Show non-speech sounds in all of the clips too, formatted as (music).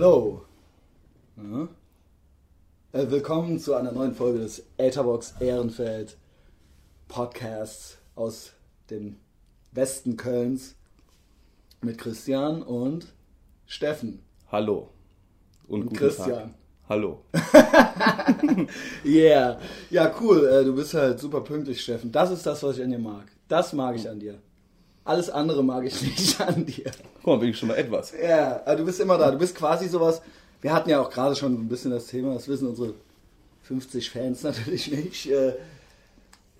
Hallo. Ja. Äh, willkommen zu einer neuen Folge des Etherbox Ehrenfeld Podcasts aus dem Westen Kölns mit Christian und Steffen. Hallo. Und, und Christian. Tag. Hallo. (laughs) yeah. Ja, cool. Äh, du bist halt super pünktlich, Steffen. Das ist das, was ich an dir mag. Das mag ich an dir. Alles andere mag ich nicht an dir. Guck mal, bin ich schon mal etwas. Ja, du bist immer da. Du bist quasi sowas. Wir hatten ja auch gerade schon ein bisschen das Thema, das wissen unsere 50 Fans (laughs) natürlich nicht. Äh,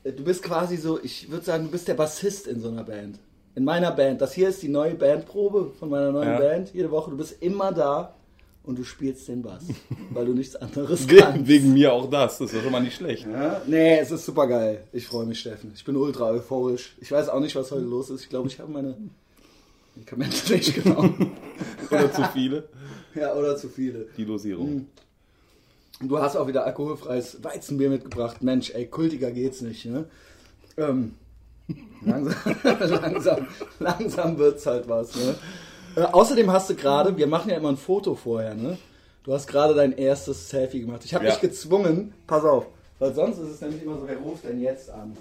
du bist quasi so, ich würde sagen, du bist der Bassist in so einer Band. In meiner Band. Das hier ist die neue Bandprobe von meiner neuen ja. Band. Jede Woche. Du bist immer da und du spielst den Bass, (laughs) weil du nichts anderes kannst. Wegen mir auch das, das ist schon mal nicht schlecht. Ja? Nee, es ist super geil. Ich freue mich, Steffen. Ich bin ultra euphorisch. Ich weiß auch nicht, was heute los ist. Ich glaube, ich habe meine Medikamente (laughs) nicht genommen. (laughs) oder zu viele. Ja, oder zu viele. Die Dosierung. Hm. Du hast auch wieder alkoholfreies Weizenbier mitgebracht. Mensch, ey, kultiger geht's nicht. Ne? Ähm, langsam, langsam, langsam wird's halt was. Ne? Äh, außerdem hast du gerade, wir machen ja immer ein Foto vorher, ne? Du hast gerade dein erstes Selfie gemacht. Ich habe ja. dich gezwungen, pass auf, weil sonst ist es nämlich immer so, wer ruft denn jetzt an?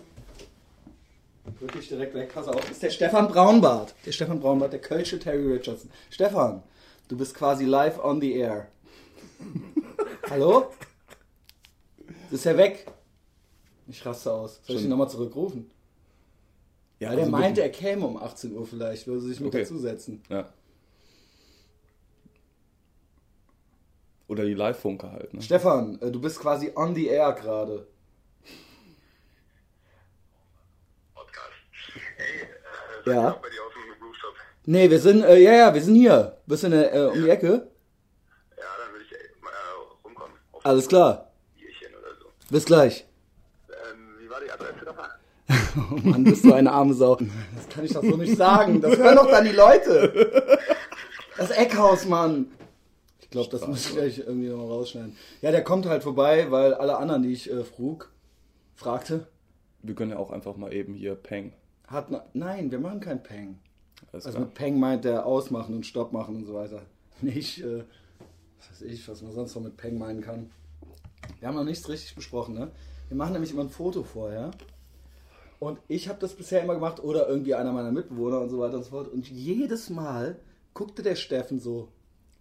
Wirklich direkt weg, pass auf. Ist der Stefan Braunbart. Der Stefan Braunbart, der Kölsche Terry Richardson. Stefan, du bist quasi live on the air. (laughs) Hallo? Ist er weg? Ich raste aus. Soll ich ihn nochmal zurückrufen? Ja, Weil also der meinte, er käme um 18 Uhr vielleicht, würde sich mit okay. dazusetzen. Ja. Oder die Live-Funke halt. Ne? Stefan, äh, du bist quasi on the air gerade. Podcast. Hey, äh, ja. Bei dir nee, wir sind, äh, ja, ja, wir sind hier. Bist du in der, äh, um ja. die Ecke? Ja, dann will ich äh, mal äh, rumkommen. Alles klar. Bierchen oder so. Bis gleich. Ähm, wie war die Adresse nochmal? (laughs) oh Mann, bist du eine arme Sau. Das kann ich doch so nicht sagen. Das hören doch dann die Leute. Das Eckhaus, Mann. Ich glaube, das muss ich gleich irgendwie noch rausschneiden. Ja, der kommt halt vorbei, weil alle anderen, die ich äh, frug, fragte. Wir können ja auch einfach mal eben hier Peng. Hat nein, wir machen kein Peng. Alles also klar. mit Peng meint der ausmachen und Stopp machen und so weiter. (laughs) Nicht, äh, was weiß ich, was man sonst noch mit Peng meinen kann. Wir haben noch nichts richtig besprochen, ne? Wir machen nämlich immer ein Foto vorher. Und ich habe das bisher immer gemacht oder irgendwie einer meiner Mitbewohner und so weiter und so fort. Und jedes Mal guckte der Steffen so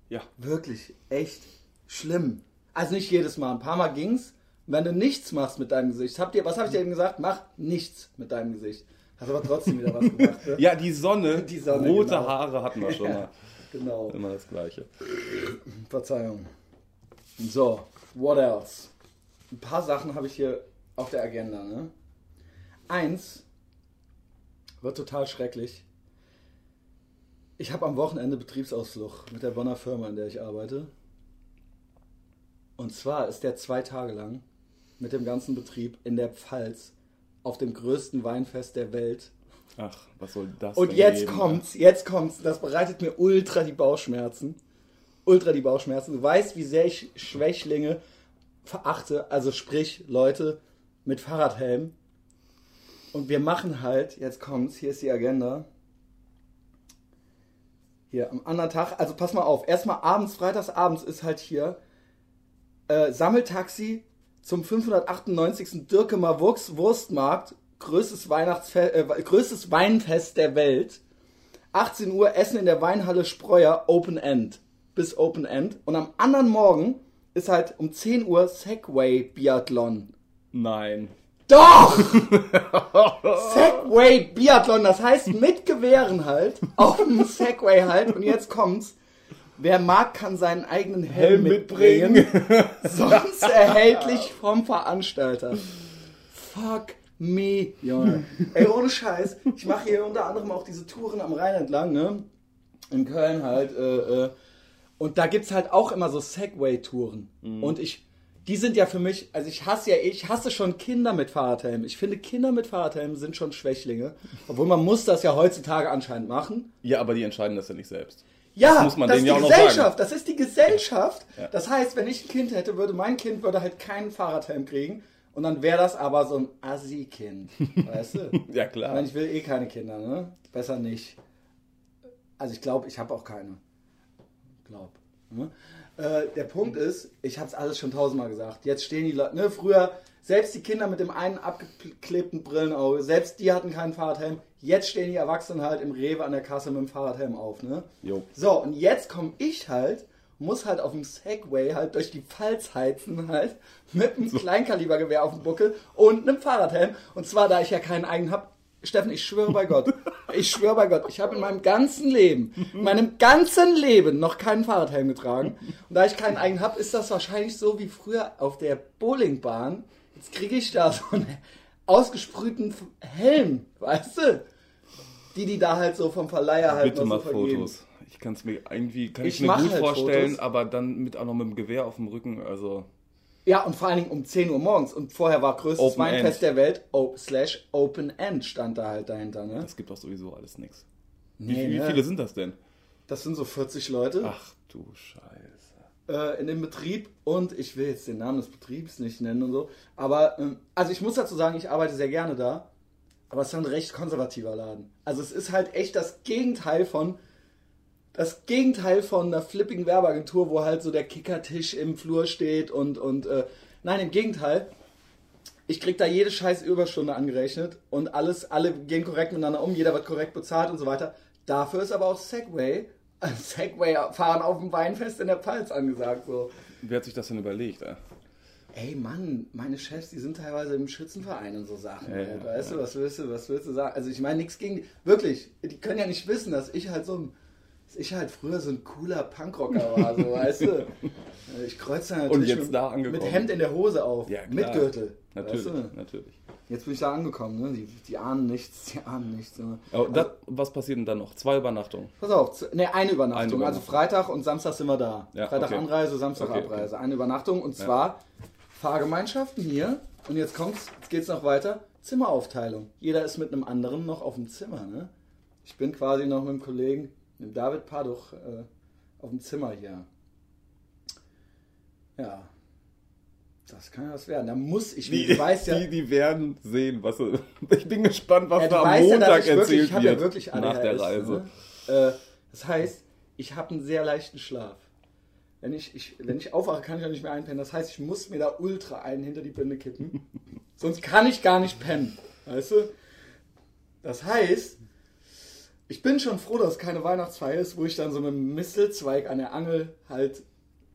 ja. Wirklich, echt schlimm. Also nicht jedes Mal, ein paar Mal ging's. Wenn du nichts machst mit deinem Gesicht, habt ihr, was habe ich dir eben gesagt? Mach nichts mit deinem Gesicht. Hast aber trotzdem wieder was gemacht. Ne? (laughs) ja, die Sonne, (laughs) die Sonne rote genau. Haare hatten wir schon ja, mal. Genau. Immer das Gleiche. Verzeihung. So, what else? Ein paar Sachen habe ich hier auf der Agenda. Ne? Eins wird total schrecklich. Ich habe am Wochenende Betriebsausflug mit der Bonner Firma, in der ich arbeite. Und zwar ist der zwei Tage lang mit dem ganzen Betrieb in der Pfalz auf dem größten Weinfest der Welt. Ach, was soll das Und jetzt geben? kommt's, jetzt kommt's. Das bereitet mir ultra die Bauchschmerzen. Ultra die Bauchschmerzen. Du weißt, wie sehr ich Schwächlinge verachte. Also sprich, Leute mit Fahrradhelm. Und wir machen halt, jetzt kommt's, hier ist die Agenda. Hier am anderen Tag, also pass mal auf, erstmal abends, freitags abends ist halt hier äh, Sammeltaxi zum 598. Dirkemer Wurstmarkt, größtes, Weihnachtsfe äh, größtes Weinfest der Welt. 18 Uhr Essen in der Weinhalle Spreuer, Open End. Bis Open End. Und am anderen Morgen ist halt um 10 Uhr Segway Biathlon. Nein. Doch! (laughs) Segway Biathlon, das heißt mit Gewehren halt, auf dem Segway halt. Und jetzt kommt's. Wer mag, kann seinen eigenen Helm, Helm mitbringen. mitbringen. Sonst erhältlich vom Veranstalter. Fuck me, Junge. Ey, ohne Scheiß. Ich mache hier unter anderem auch diese Touren am Rhein entlang, ne? In Köln halt. Äh, äh. Und da gibt's halt auch immer so Segway-Touren. Mhm. Und ich die sind ja für mich, also ich hasse ja, ich hasse schon Kinder mit Fahrradhelm. Ich finde, Kinder mit Fahrradhelm sind schon Schwächlinge. Obwohl man muss das ja heutzutage anscheinend machen. Ja, aber die entscheiden das ja nicht selbst. Ja, das muss man das ja auch noch sagen. Gesellschaft, das ist die Gesellschaft. Ja. Das heißt, wenn ich ein Kind hätte, würde mein Kind würde halt keinen Fahrradhelm kriegen. Und dann wäre das aber so ein Assi-Kind. Weißt du? (laughs) ja, klar. Ich, meine, ich will eh keine Kinder, ne? Besser nicht. Also ich glaube, ich habe auch keine. Glaub. Ne? Äh, der Punkt ist, ich habe es alles schon tausendmal gesagt. Jetzt stehen die Leute, ne, früher, selbst die Kinder mit dem einen abgeklebten Brillenauge, selbst die hatten keinen Fahrradhelm. Jetzt stehen die Erwachsenen halt im Rewe an der Kasse mit dem Fahrradhelm auf, ne? Jo. So, und jetzt komme ich halt, muss halt auf dem Segway halt durch die Pfalz heizen halt, mit einem Kleinkalibergewehr auf dem Buckel und einem Fahrradhelm. Und zwar, da ich ja keinen eigenen hab, Steffen, ich schwöre bei Gott, ich schwöre bei Gott, ich habe in meinem ganzen Leben, in meinem ganzen Leben noch keinen Fahrradhelm getragen. Und da ich keinen eigenen habe, ist das wahrscheinlich so wie früher auf der Bowlingbahn. Jetzt kriege ich da so einen ausgesprühten Helm, weißt du? Die, die da halt so vom Verleiher halt Bitte noch mal so vergeben. Fotos. Ich kann es mir irgendwie kann Ich ich, mir gut halt vorstellen, Fotos. aber dann mit auch noch mit dem Gewehr auf dem Rücken. Also Ja, und vor allen Dingen um 10 Uhr morgens. Und vorher war größtes Open Weinfest der Welt, o slash Open End stand da halt dahinter, ne? das gibt doch sowieso alles nichts. Nee, wie, wie ne? viele sind das denn? Das sind so 40 Leute Ach du Scheiße. äh, in dem Betrieb und ich will jetzt den Namen des Betriebs nicht nennen und so. Aber, ähm, also ich muss dazu sagen, ich arbeite sehr gerne da, aber es ist ein recht konservativer Laden. Also es ist halt echt das Gegenteil von, das Gegenteil von einer flippigen Werbeagentur, wo halt so der Kickertisch im Flur steht und, und äh, nein, im Gegenteil. Ich krieg da jede scheiß Überstunde angerechnet und alles, alle gehen korrekt miteinander um, jeder wird korrekt bezahlt und so weiter. Dafür ist aber auch Segway, (laughs) äh, Segway fahren auf dem Weinfest in der Pfalz angesagt. So. Wer hat sich das denn überlegt? Ey? Ey Mann, meine Chefs, die sind teilweise im Schützenverein und so Sachen. Ja, ja, weißt ja. du, was willst du, was willst du sagen? Also ich meine nichts gegen, wirklich, die können ja nicht wissen, dass ich halt so ein, dass ich halt früher so ein cooler Punkrocker war, so weißt du. (laughs) Ich kreuze natürlich jetzt mit, da angekommen. mit Hemd in der Hose auf, Ja, mit Gürtel. Natürlich, Weißt du? natürlich. Jetzt bin ich da angekommen, ne? Die, die ahnen nichts, die ahnen nichts. Ne? Aber das, was passiert denn dann noch? Zwei Übernachtungen. Pass auf, ne, eine Übernachtung. Eine Übernachtung. Also Freitag und Samstag sind wir da. Ja, Freitag okay. Anreise, Samstag Okay, okay. Abreise. Eine Übernachtung und zwar Fahrgemeinschaften hier. Und jetzt kommt's, jetzt geht's noch weiter. Zimmeraufteilung. Jeder ist mit einem anderen noch auf dem Zimmer, ne? Ich bin quasi noch mit dem Kollegen, mit David Paduch, äh, auf dem Zimmer hier. Ja. Das kann ja was werden. Da muss ich, Die, du weißt ja, die, die werden sehen, was. (laughs) Ich bin gespannt, was Ja, du da am ja, Montag ich wirklich, erzählt ich habe ja wird. wirklich ADHS, nach der Reise. Ne? Äh, das heißt, ich habe einen sehr leichten Schlaf. Wenn ich, ich, wenn ich aufwache, kann ich auch nicht mehr einpennen. Das heißt, ich muss mir da ultra einen hinter die Binde kippen. (laughs) Sonst kann ich gar nicht pennen. Weißt du? Das heißt, ich bin schon froh, dass es keine Weihnachtsfeier ist, wo ich dann so mit einem Mistelzweig an der Angel halt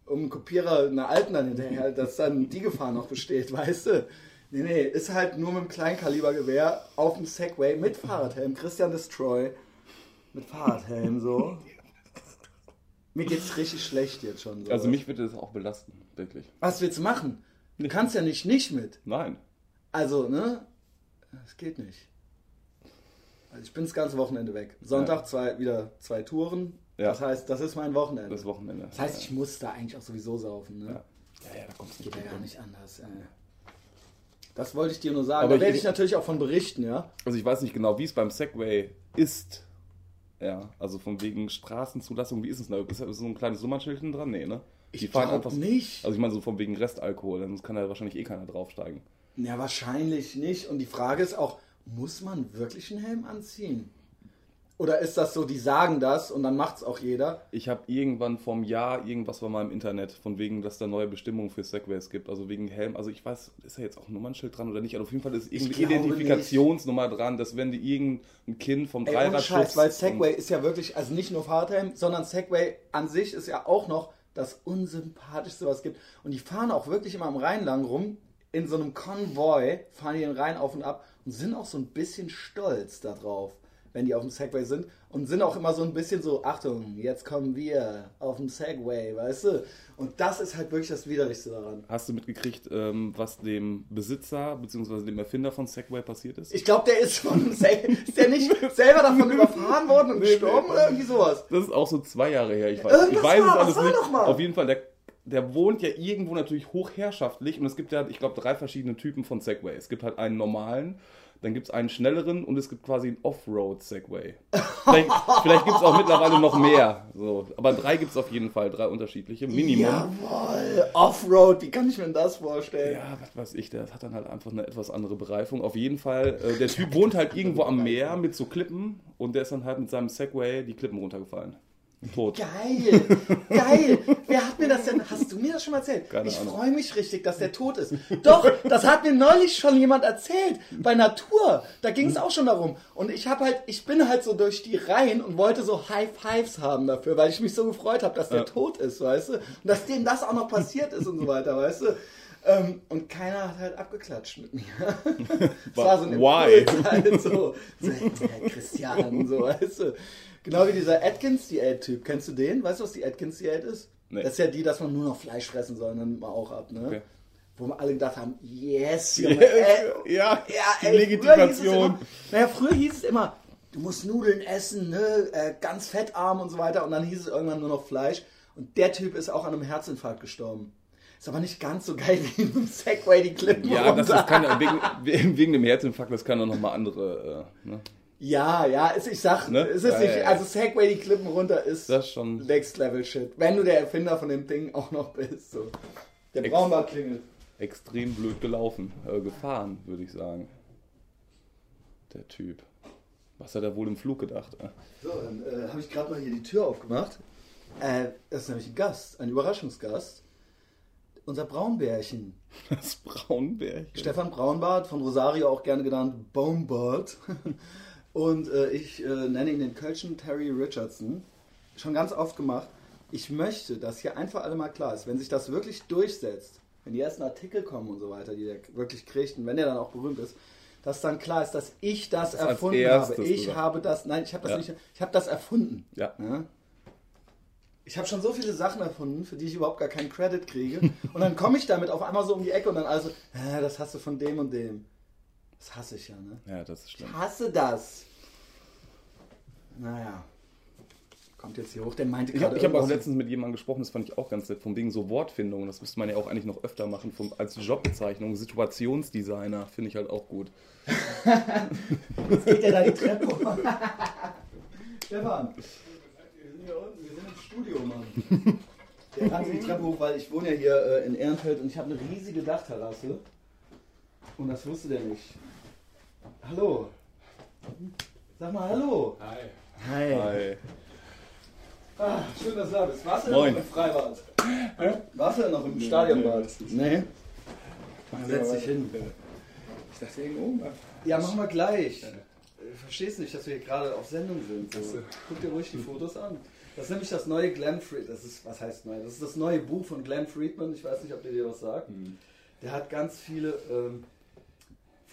um einen Kopierer einer alten dann hinterher, dass dann die Gefahr noch besteht, (laughs) weißt du? Nee, nee, ist halt nur mit einem Kleinkalibergewehr auf dem Segway mit Fahrradhelm. Christian Destroy mit Fahrradhelm so. Mir geht's richtig schlecht jetzt schon. So. Also mich würde das auch belasten, wirklich. Was willst du machen? Du kannst ja nicht nicht mit. Nein. Also, ne? Das geht nicht. Also ich bin das ganze Wochenende weg. Sonntag zwei, wieder zwei Touren. Ja. Das heißt, das ist mein Wochenende. Das Wochenende. Das heißt, ich muss da eigentlich auch sowieso saufen. Ne? Ja. Ja, ja, da kommst du Geht nicht ja drum. gar nicht anders. Ey. Das wollte ich dir nur sagen. Aber da werde ich- ich natürlich auch von berichten, ja. Also ich weiß nicht genau, wie es beim Segway ist. Ja, also von wegen Straßenzulassung, wie ist es da? Ist da so ein kleines Nummernschild dran? Nee, ne? Ich glaub nicht. Also ich meine so von wegen Restalkohol, dann kann da wahrscheinlich eh keiner draufsteigen. Ja, wahrscheinlich nicht. Und die Frage ist auch, muss man wirklich einen Helm anziehen? Oder ist das so, die sagen das und dann macht es auch jeder? Ich habe irgendwann vom Jahr irgendwas war mal im Internet, von wegen, dass da neue Bestimmungen für Segways gibt, also wegen Helm. Also ich weiß, ist da jetzt auch ein Nummernschild dran oder nicht? Aber auf jeden Fall ist irgendwie Identifikationsnummer dran, dass wenn die irgendein Kind vom Ey, Dreirad Scheiß, weil Segway ist ja wirklich, also nicht nur Fahrradhelm, sondern Segway an sich ist ja auch noch das unsympathischste, was es gibt. Und die fahren auch wirklich immer am Rhein lang rum, in so einem Konvoi, fahren die den Rhein auf und ab und sind auch so ein bisschen stolz darauf, wenn die auf dem Segway sind. Und sind auch immer so ein bisschen so, Achtung, jetzt kommen wir auf dem Segway, weißt du? Und das ist halt wirklich das Widerlichste daran. Hast du mitgekriegt, ähm, was dem Besitzer bzw. dem Erfinder von Segway passiert ist? Ich glaube, der ist von (laughs) Segway, ist der nicht selber davon überfahren worden und gestorben oder irgendwie sowas? Das ist auch so zwei Jahre her, ich weiß, Irgendwas ich weiß es war, alles was war nicht. Auf jeden Fall, der, der wohnt ja irgendwo natürlich hochherrschaftlich und es gibt ja, ich glaube, drei verschiedene Typen von Segway. Es gibt halt einen normalen, dann gibt es einen schnelleren und es gibt quasi einen Offroad-Segway. Vielleicht, vielleicht gibt es auch mittlerweile noch mehr. So. Aber drei gibt es auf jeden Fall, drei unterschiedliche, Minimum. Jawohl, Offroad, wie kann ich mir das vorstellen? Ja, was weiß ich, der hat dann halt einfach eine etwas andere Bereifung. Auf jeden Fall, äh, der Typ wohnt halt irgendwo am Meer mit so Klippen und der ist dann halt mit seinem Segway die Klippen runtergefallen. Tot. Geil, geil. Wer hat mir das denn? Hast du mir das schon mal erzählt? Keine ich freue mich richtig, dass der tot ist. Doch, das hat mir neulich schon jemand erzählt. Bei Natur. Da ging es auch schon darum. Und ich habe halt, ich bin halt so durch die Reihen und wollte so High Fives haben dafür, weil ich mich so gefreut habe, dass der Ja. tot ist, weißt du? Und dass dem das auch noch passiert ist und so weiter, weißt du? Ähm, und keiner hat halt abgeklatscht mit mir. (laughs) Es war so ein Why? Impuls halt so. so hey, Christian, so, weißt du. Genau wie dieser Atkins-Diät-Typ. Kennst du den? Weißt du, was die Atkins-Diät ist? Nee. Das ist ja die, dass man nur noch Fleisch fressen soll dann nimmt man auch ab, ne? Okay. Wo wir alle gedacht haben, yes, (laughs) Junge, ey, ja, ja, die ey, Legitimation. Früher naja, früher hieß es immer, du musst Nudeln essen, ne, äh, ganz fettarm und so weiter. Und dann hieß es irgendwann nur noch Fleisch. Und der Typ ist auch an einem Herzinfarkt gestorben. Ist aber nicht ganz so geil wie im Segway die Klippen Ja, das runter. ist kann, wegen, wegen dem Herzinfarkt, das kann auch nochmal andere. Äh, ne? Ja, ja, ist, ich sag, Ne? es ist Ja, nicht, ja, ja. also Segway die Klippen runter ist Das schon Next Level Shit. Wenn du der Erfinder von dem Ding auch noch bist. So. Der Ex- Braunbart klingelt. extrem blöd gelaufen. Äh, gefahren, würde ich sagen. Der Typ. Was hat er wohl im Flug gedacht? Äh? So, dann äh, habe ich gerade mal hier die Tür aufgemacht. Äh, das ist nämlich ein Gast, ein Überraschungsgast. Unser Braunbärchen. (laughs) Das Braunbärchen. Stefan Braunbart, von Rosario auch gerne genannt Bonebart. (laughs) Und äh, ich äh, nenne ihn den Kölschen Terry Richardson. Schon ganz oft gemacht. Ich möchte, dass hier einfach alle mal klar ist, wenn sich das wirklich durchsetzt, wenn die ersten Artikel kommen und so weiter, die der wirklich kriegt und wenn der dann auch berühmt ist, dass dann klar ist, dass ich das, als erfunden habe. Ich sogar. habe das, nein, ich habe das Ja. nicht, ich habe das erfunden. Ja. Ja? Ich habe schon so viele Sachen erfunden, für die ich überhaupt gar keinen Credit kriege. (laughs) Und dann komme ich damit auf einmal so um die Ecke und dann also, äh, das hast du von dem und dem. Das hasse ich ja, ne? Ja, das ist schlimm. Ich hasse das. Naja. Kommt jetzt hier hoch, der meinte Ich habe gerade ich hab auch letztens mit jemandem gesprochen, das fand ich auch ganz nett, von wegen so Wortfindung. Das müsste man ja auch eigentlich noch öfter machen, vom, als Jobbezeichnung. Situationsdesigner finde ich halt auch gut. Jetzt geht der da die Treppe hoch. (laughs) Stefan, wir sind hier unten, wir sind im Studio, Mann. Der rannte die Treppe hoch, weil ich wohne ja hier äh, in Ehrenfeld und ich habe eine riesige Dachterrasse. Und das wusste der nicht. Hallo. Sag mal Hallo. Hi. Hi. Hi. Ah, schön, dass du da bist. Warst du Moin. noch im Freibad? Warst du noch im Stadionbad? Nee. Setz dich hin. Ich dachte irgendwo. Ja, machen wir gleich. Du verstehst nicht, dass wir hier gerade auf Sendung sind. So. Guck dir ruhig die Fotos an. Das ist nämlich das neue Glenn Friedman. Das ist, was heißt neu? Das ist das neue Buch von Glenn Friedman. Ich weiß nicht, ob der dir was sagt. Hm. Der hat ganz viele ähm,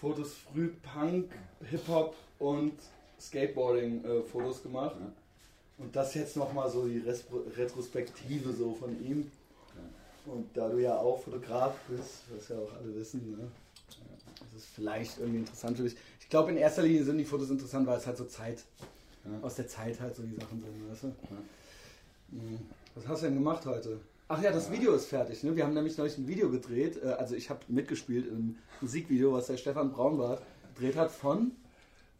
Fotos früh Punk, Hip-Hop und Skateboarding-Fotos gemacht. Ja. Und das jetzt nochmal so die Retrospektive so von ihm. Und da du ja auch Fotograf bist, was ja auch alle wissen, ne? das ist vielleicht irgendwie interessant für dich. Ich glaube, in erster Linie sind die Fotos interessant, weil es halt so Zeit, Ja. aus der Zeit halt so die Sachen sind, weißt du? Mhm. Was hast du denn gemacht heute? Ach ja, das Video ist fertig. Ne? Wir haben nämlich neulich ein Video gedreht. Äh, also ich habe mitgespielt in einem Musikvideo, was der Stefan Braunbart gedreht hat von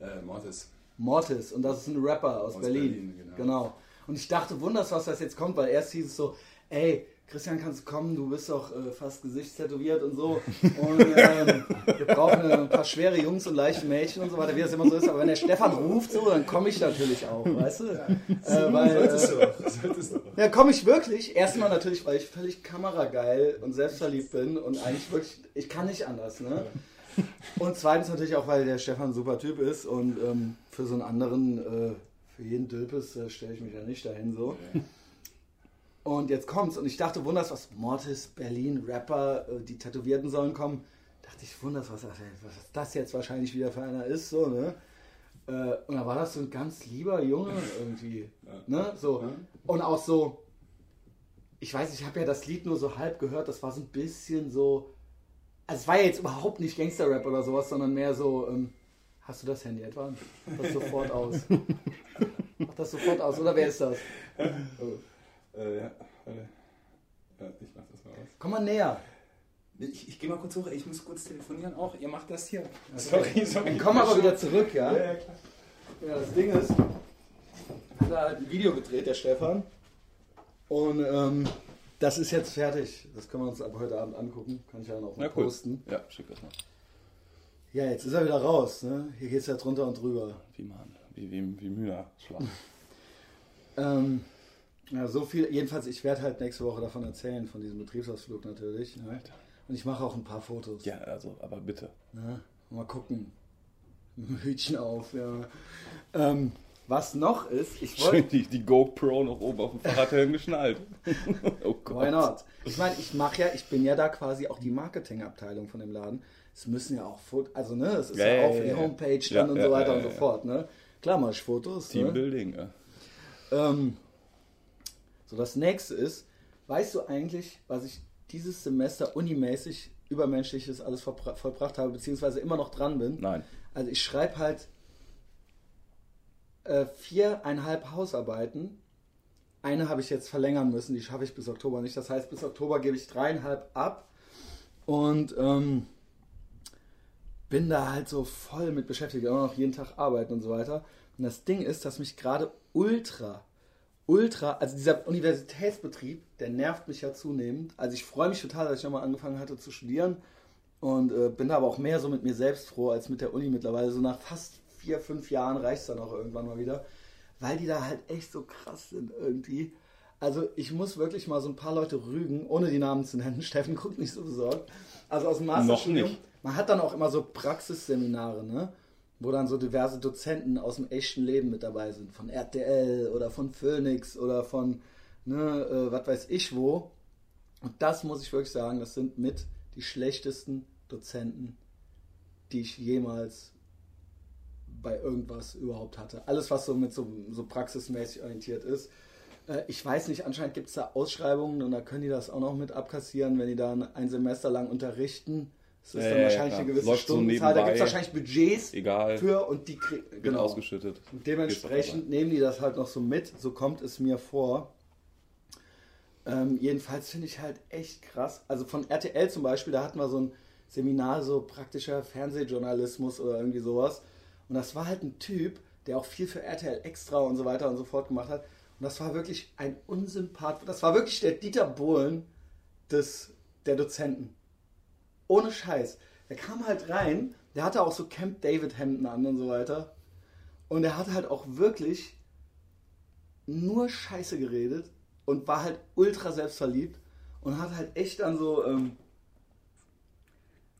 Äh, Mortis. Mortis. Und das ist ein Rapper aus, Aus Berlin. Berlin, genau. genau. Und ich dachte, wunders, was das jetzt kommt, weil erst hieß es so, ey, Christian, kannst du kommen, du bist doch äh, fast gesichtstätowiert und so. Und ähm, wir brauchen äh, ein paar schwere Jungs und leichte Mädchen und so weiter, wie das immer so ist. Aber wenn der Stefan ruft, so, dann komme ich natürlich auch, weißt du? Äh, weil, Solltest äh, du auch. Solltest du auch. ja, komme ich wirklich. Erstmal natürlich, weil ich völlig kamerageil und selbstverliebt bin und eigentlich wirklich, ich kann nicht anders, ne? Und zweitens natürlich auch, weil der Stefan ein super Typ ist und ähm, für so einen anderen, äh, für jeden Dülpes äh, stelle ich mich ja nicht dahin so. Und jetzt kommt's und ich dachte, wunders, was Mortis, Berlin, Rapper, äh, die Tätowierten sollen kommen. Dachte ich, wunders, was, was das jetzt wahrscheinlich wieder für einer ist, so, ne? Äh, und da war das so ein ganz lieber Junge irgendwie, ne? So. Und auch so, ich weiß, ich habe ja das Lied nur so halb gehört, das war so ein bisschen so, also es war ja jetzt überhaupt nicht Gangster-Rap oder sowas, sondern mehr so, ähm, hast du das Handy etwa? Mach das sofort aus. (laughs) Mach das sofort aus, oder wer ist das? (laughs) Äh, ja, warte. Ja, ich mach das mal aus. Komm mal näher. Ich, ich gehe mal kurz hoch, ich muss kurz telefonieren auch. Ihr macht das hier. Dann komm aber wieder zurück, ja? Ja, ja, klar. Ja, das Ding ist, hat er halt ein Video gedreht, der Stefan. Und ähm, das ist jetzt fertig. Das können wir uns ab heute Abend angucken. Kann ich ja noch mal Ja, cool. posten. Ja, schick das mal. Ja, jetzt ist er wieder raus. Ne? Hier geht es ja drunter und drüber. Wie man, wie, wie, wie Hühnerschlag. Ähm, Ja, so viel. Jedenfalls, ich werde halt nächste Woche davon erzählen, von diesem Betriebsausflug natürlich. Ne? Und ich mache auch ein paar Fotos. Ja, also, aber bitte. Ne? Mal gucken. (laughs) Hütchen auf, ja. Ähm, was noch ist, ich wollte. die, die GoPro noch oben auf dem Fahrradhelm geschnallt. (laughs) oh Gott. Why not? Ich meine, ich mache ja, ich bin ja da quasi auch die Marketingabteilung von dem Laden. Es müssen ja auch Fotos, also ne, es ist Ja, ja, ja, auch für die. Homepage dann Ja, und so weiter und so fort, ne? Klar mache ich Fotos. Ne? Teambuilding, ja. Ähm, so, das nächste ist, weißt du eigentlich, was ich dieses Semester unimäßig übermenschliches alles vollbra- vollbracht habe, beziehungsweise immer noch dran bin? Nein. Also ich schreibe halt äh, viereinhalb Hausarbeiten. Eine habe ich jetzt verlängern müssen, die schaffe ich bis Oktober nicht. Das heißt, bis Oktober gebe ich dreieinhalb ab und ähm, bin da halt so voll mit beschäftigt, immer noch jeden Tag arbeiten und so weiter. Und das Ding ist, dass mich gerade ultra, ultra, also dieser Universitätsbetrieb, der nervt mich ja zunehmend. Also ich freue mich total, dass ich nochmal angefangen hatte zu studieren und äh, bin da aber auch mehr so mit mir selbst froh als mit der Uni mittlerweile. So nach fast vier, fünf Jahren reicht es dann auch irgendwann mal wieder, weil die da halt echt so krass sind irgendwie. Also ich muss wirklich mal so ein paar Leute rügen, ohne die Namen zu nennen. (laughs) Steffen guckt nicht so besorgt. Also aus dem Masterstudium. nicht. Man hat dann auch immer so Praxisseminare, ne? Wo dann so diverse Dozenten aus dem echten Leben mit dabei sind. Von RTL oder von Phoenix oder von, ne, äh, was weiß ich wo. Und das muss ich wirklich sagen, das sind mit die schlechtesten Dozenten, die ich jemals bei irgendwas überhaupt hatte. Alles, was so mit so, so praxismäßig orientiert ist. Äh, Ich weiß nicht, anscheinend gibt es da Ausschreibungen und da können die das auch noch mit abkassieren, wenn die dann ein Semester lang unterrichten. Das ist Ja, dann ja, wahrscheinlich klar. eine gewisse Läuft so Stundenzahl. da gibt es wahrscheinlich Budgets Egal. für und die kriegen Wird ausgeschüttet. und dementsprechend nehmen die das halt noch so mit, so kommt es mir vor. Ähm, jedenfalls finde ich halt echt krass. Also von RTL zum Beispiel, da hatten wir so ein Seminar, so praktischer Fernsehjournalismus oder irgendwie sowas. Und das war halt ein Typ, der auch viel für RTL Extra und so weiter und so fort gemacht hat. Und das war wirklich ein Unsympath. Das war wirklich der Dieter Bohlen des, der Dozenten. Ohne Scheiß. Der kam halt rein, der hatte auch so Camp David Hemden an und so weiter. Und er hat halt auch wirklich nur Scheiße geredet und war halt ultra selbstverliebt und hat halt echt dann so ähm,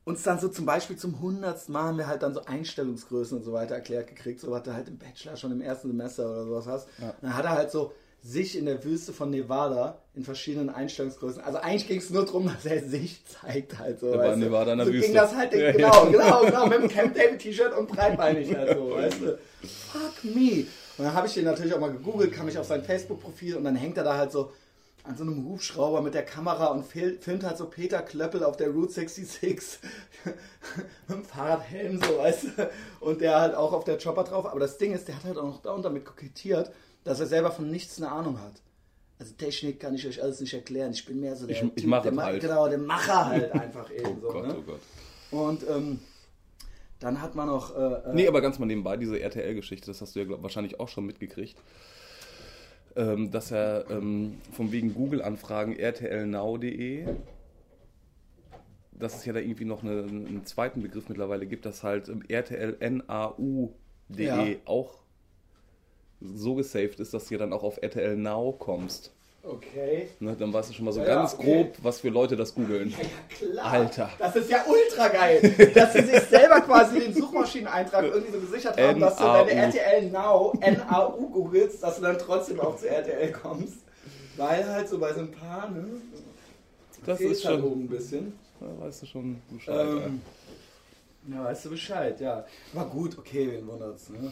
uns dann so zum Beispiel zum hundertsten Mal haben wir halt dann so Einstellungsgrößen und so weiter erklärt gekriegt, so was du halt im Bachelor schon im ersten Semester oder sowas hast. Und dann hat er halt so sich in der Wüste von Nevada in verschiedenen Einstellungsgrößen. Also eigentlich ging es nur darum, dass er sich zeigt halt so. Du. Nevada in der so Wüste. ging das halt, Ja, genau, ja. genau, genau, mit dem Camp David T-Shirt und breitbeinig halt so, (laughs) weißt du. Fuck me. Und dann habe ich den natürlich auch mal gegoogelt, kam ich auf sein Facebook-Profil und dann hängt er da halt so an so einem Hubschrauber mit der Kamera und fil- filmt halt so Peter Klöppel auf der Route 66 (laughs) mit dem Fahrradhelm, so weißt du. Und der halt auch auf der Chopper drauf. Aber das Ding ist, der hat halt auch noch da und damit kokettiert, dass er selber von nichts eine Ahnung hat. Also Technik kann ich euch alles nicht erklären. Ich bin mehr so der Ich- ich Typ, mach der Ma- halt. Genau, der Macher halt (laughs) einfach eben Oh so. Gott, ne? oh Gott. Und ähm, dann hat man noch. Äh, äh, Nee, aber ganz mal nebenbei, diese RTL-Geschichte, das hast du ja glaub, wahrscheinlich auch schon mitgekriegt, ähm, dass er ähm, von wegen Google-Anfragen rtlnow.de, dass es ja da irgendwie noch eine, einen zweiten Begriff mittlerweile gibt, dass halt ähm, rtlnau.de Ja. auch so gesaved ist, dass du ja dann auch auf RTL Now kommst. okay. Ne, dann weißt du schon mal so Ja, ganz okay. grob, was für Leute das googeln. Ja, klar. Alter. Das ist ja ultra geil, dass sie sich selber quasi den Suchmaschineneintrag irgendwie so gesichert haben, dass du deine RTL Now, NAU googelst, dass du dann trotzdem auch zu RTL kommst. Weil halt so bei so ein paar, ne? Das ist halt schon, ein bisschen. da weißt du schon Bescheid. Ähm, ja, weißt du Bescheid, ja. Aber gut, okay, wen wundert's, ne?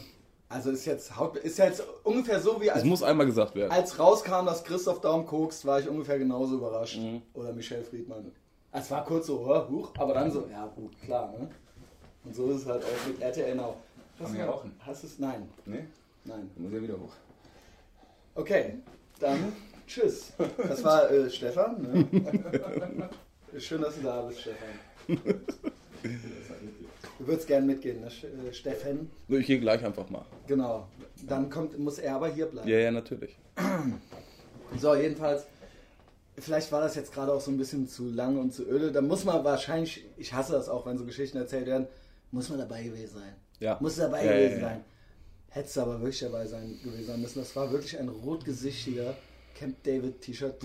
Also ist jetzt, Haut- ist jetzt ungefähr so wie Es als, muss einmal gesagt werden. als rauskam, dass Christoph Daum kokst, war ich ungefähr genauso überrascht. Mhm. Oder Michelle Friedmann. Es war kurz so, oh, huch, aber dann so, ja gut, klar, ne? Und so ist es halt auch mit RTL Now. Hast Kann du rauchen? Hast du es? Nein, Ne? nein. Dann muss ja wieder hoch. Okay, dann tschüss. Das war äh, Stefan. Ne? (laughs) Schön, dass du da bist, Stefan. (laughs) Du würdest gern mitgehen, ne, äh, Steffen? Ich gehe gleich einfach mal. Genau. Dann kommt, muss er aber hier bleiben. Ja, ja, natürlich. So, jedenfalls, vielleicht war das jetzt gerade auch so ein bisschen zu lang und zu öde. Da muss man wahrscheinlich, ich hasse das auch, wenn so Geschichten erzählt werden, muss man dabei gewesen sein. Ja. Muss dabei Ja, ja, gewesen ja. sein. Hättest du aber wirklich dabei sein gewesen sein müssen. Das war wirklich ein rotgesichtiger, Camp David T-Shirt,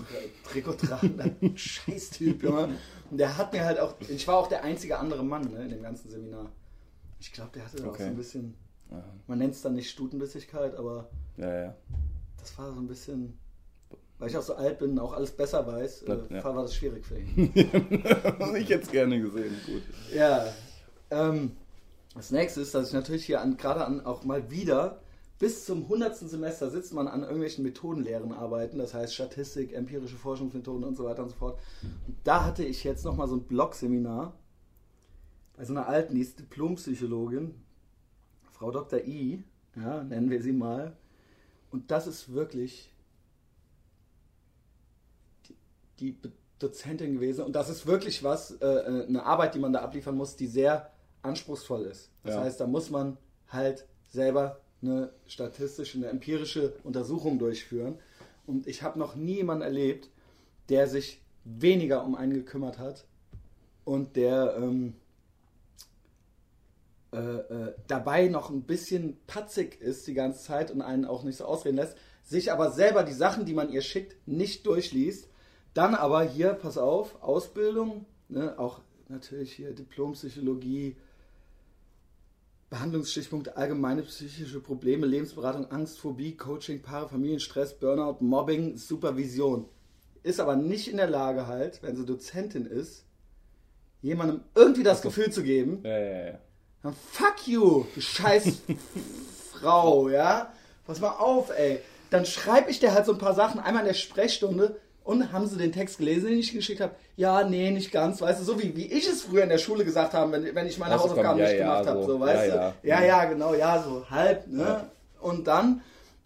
Trikot tragen, ein Scheißtyp, Junge. Und der hat mir halt auch, ich war auch der einzige andere Mann ne, in dem ganzen Seminar. Ich glaube, der hatte da auch Okay. so ein bisschen, Ja, man nennt es dann nicht Stutenbissigkeit, aber ja. ja. das war so ein bisschen, weil ich auch so alt bin und auch alles besser weiß, äh, Ja. war das schwierig für ihn. (laughs) ich hätte es gerne gesehen. Gut. Ja. Ähm, das nächste ist, dass ich natürlich hier an, gerade an auch mal wieder bis zum 100. Semester sitzt man an irgendwelchen Methodenlehren arbeiten, das heißt Statistik, empirische Forschungsmethoden und so weiter und so fort. Und da hatte ich jetzt nochmal so ein Blog-Seminar bei so einer alten, die ist Diplompsychologin, Frau Dr. I, ja, nennen wir sie mal. Und das ist wirklich die, die Dozentin gewesen. Und das ist wirklich was, äh, äh, eine Arbeit, die man da abliefern muss, die sehr anspruchsvoll ist. Das Ja. heißt, da muss man halt selber eine statistische, eine empirische Untersuchung durchführen. Und ich habe noch nie jemanden erlebt, der sich weniger um einen gekümmert hat und der ähm, äh, äh, dabei noch ein bisschen patzig ist die ganze Zeit und einen auch nicht so ausreden lässt, sich aber selber die Sachen, die man ihr schickt, nicht durchliest. Dann aber hier, pass auf, Ausbildung, ne, auch natürlich hier Diplompsychologie, Behandlungsstichpunkte, allgemeine psychische Probleme, Lebensberatung, Angst, Phobie, Coaching, Paare, Familienstress, Burnout, Mobbing, Supervision. Ist aber nicht in der Lage halt, wenn sie Dozentin ist, jemandem irgendwie das Gefühl zu geben, Ja, ja, ja. dann fuck you, du scheiß (laughs) Frau, ja? Pass mal auf, ey. Dann schreibe ich dir halt so ein paar Sachen einmal in der Sprechstunde und haben sie den Text gelesen, den ich geschickt habe? Ja, nee, nicht ganz, weißt du, so wie, wie ich es früher in der Schule gesagt habe, wenn, wenn ich meine Hausaufgaben, Hausaufgaben ja, nicht ja, gemacht habe, so. so, weißt Ja, du? ja. Ja, ja, genau, ja, so halb, ne? Und dann,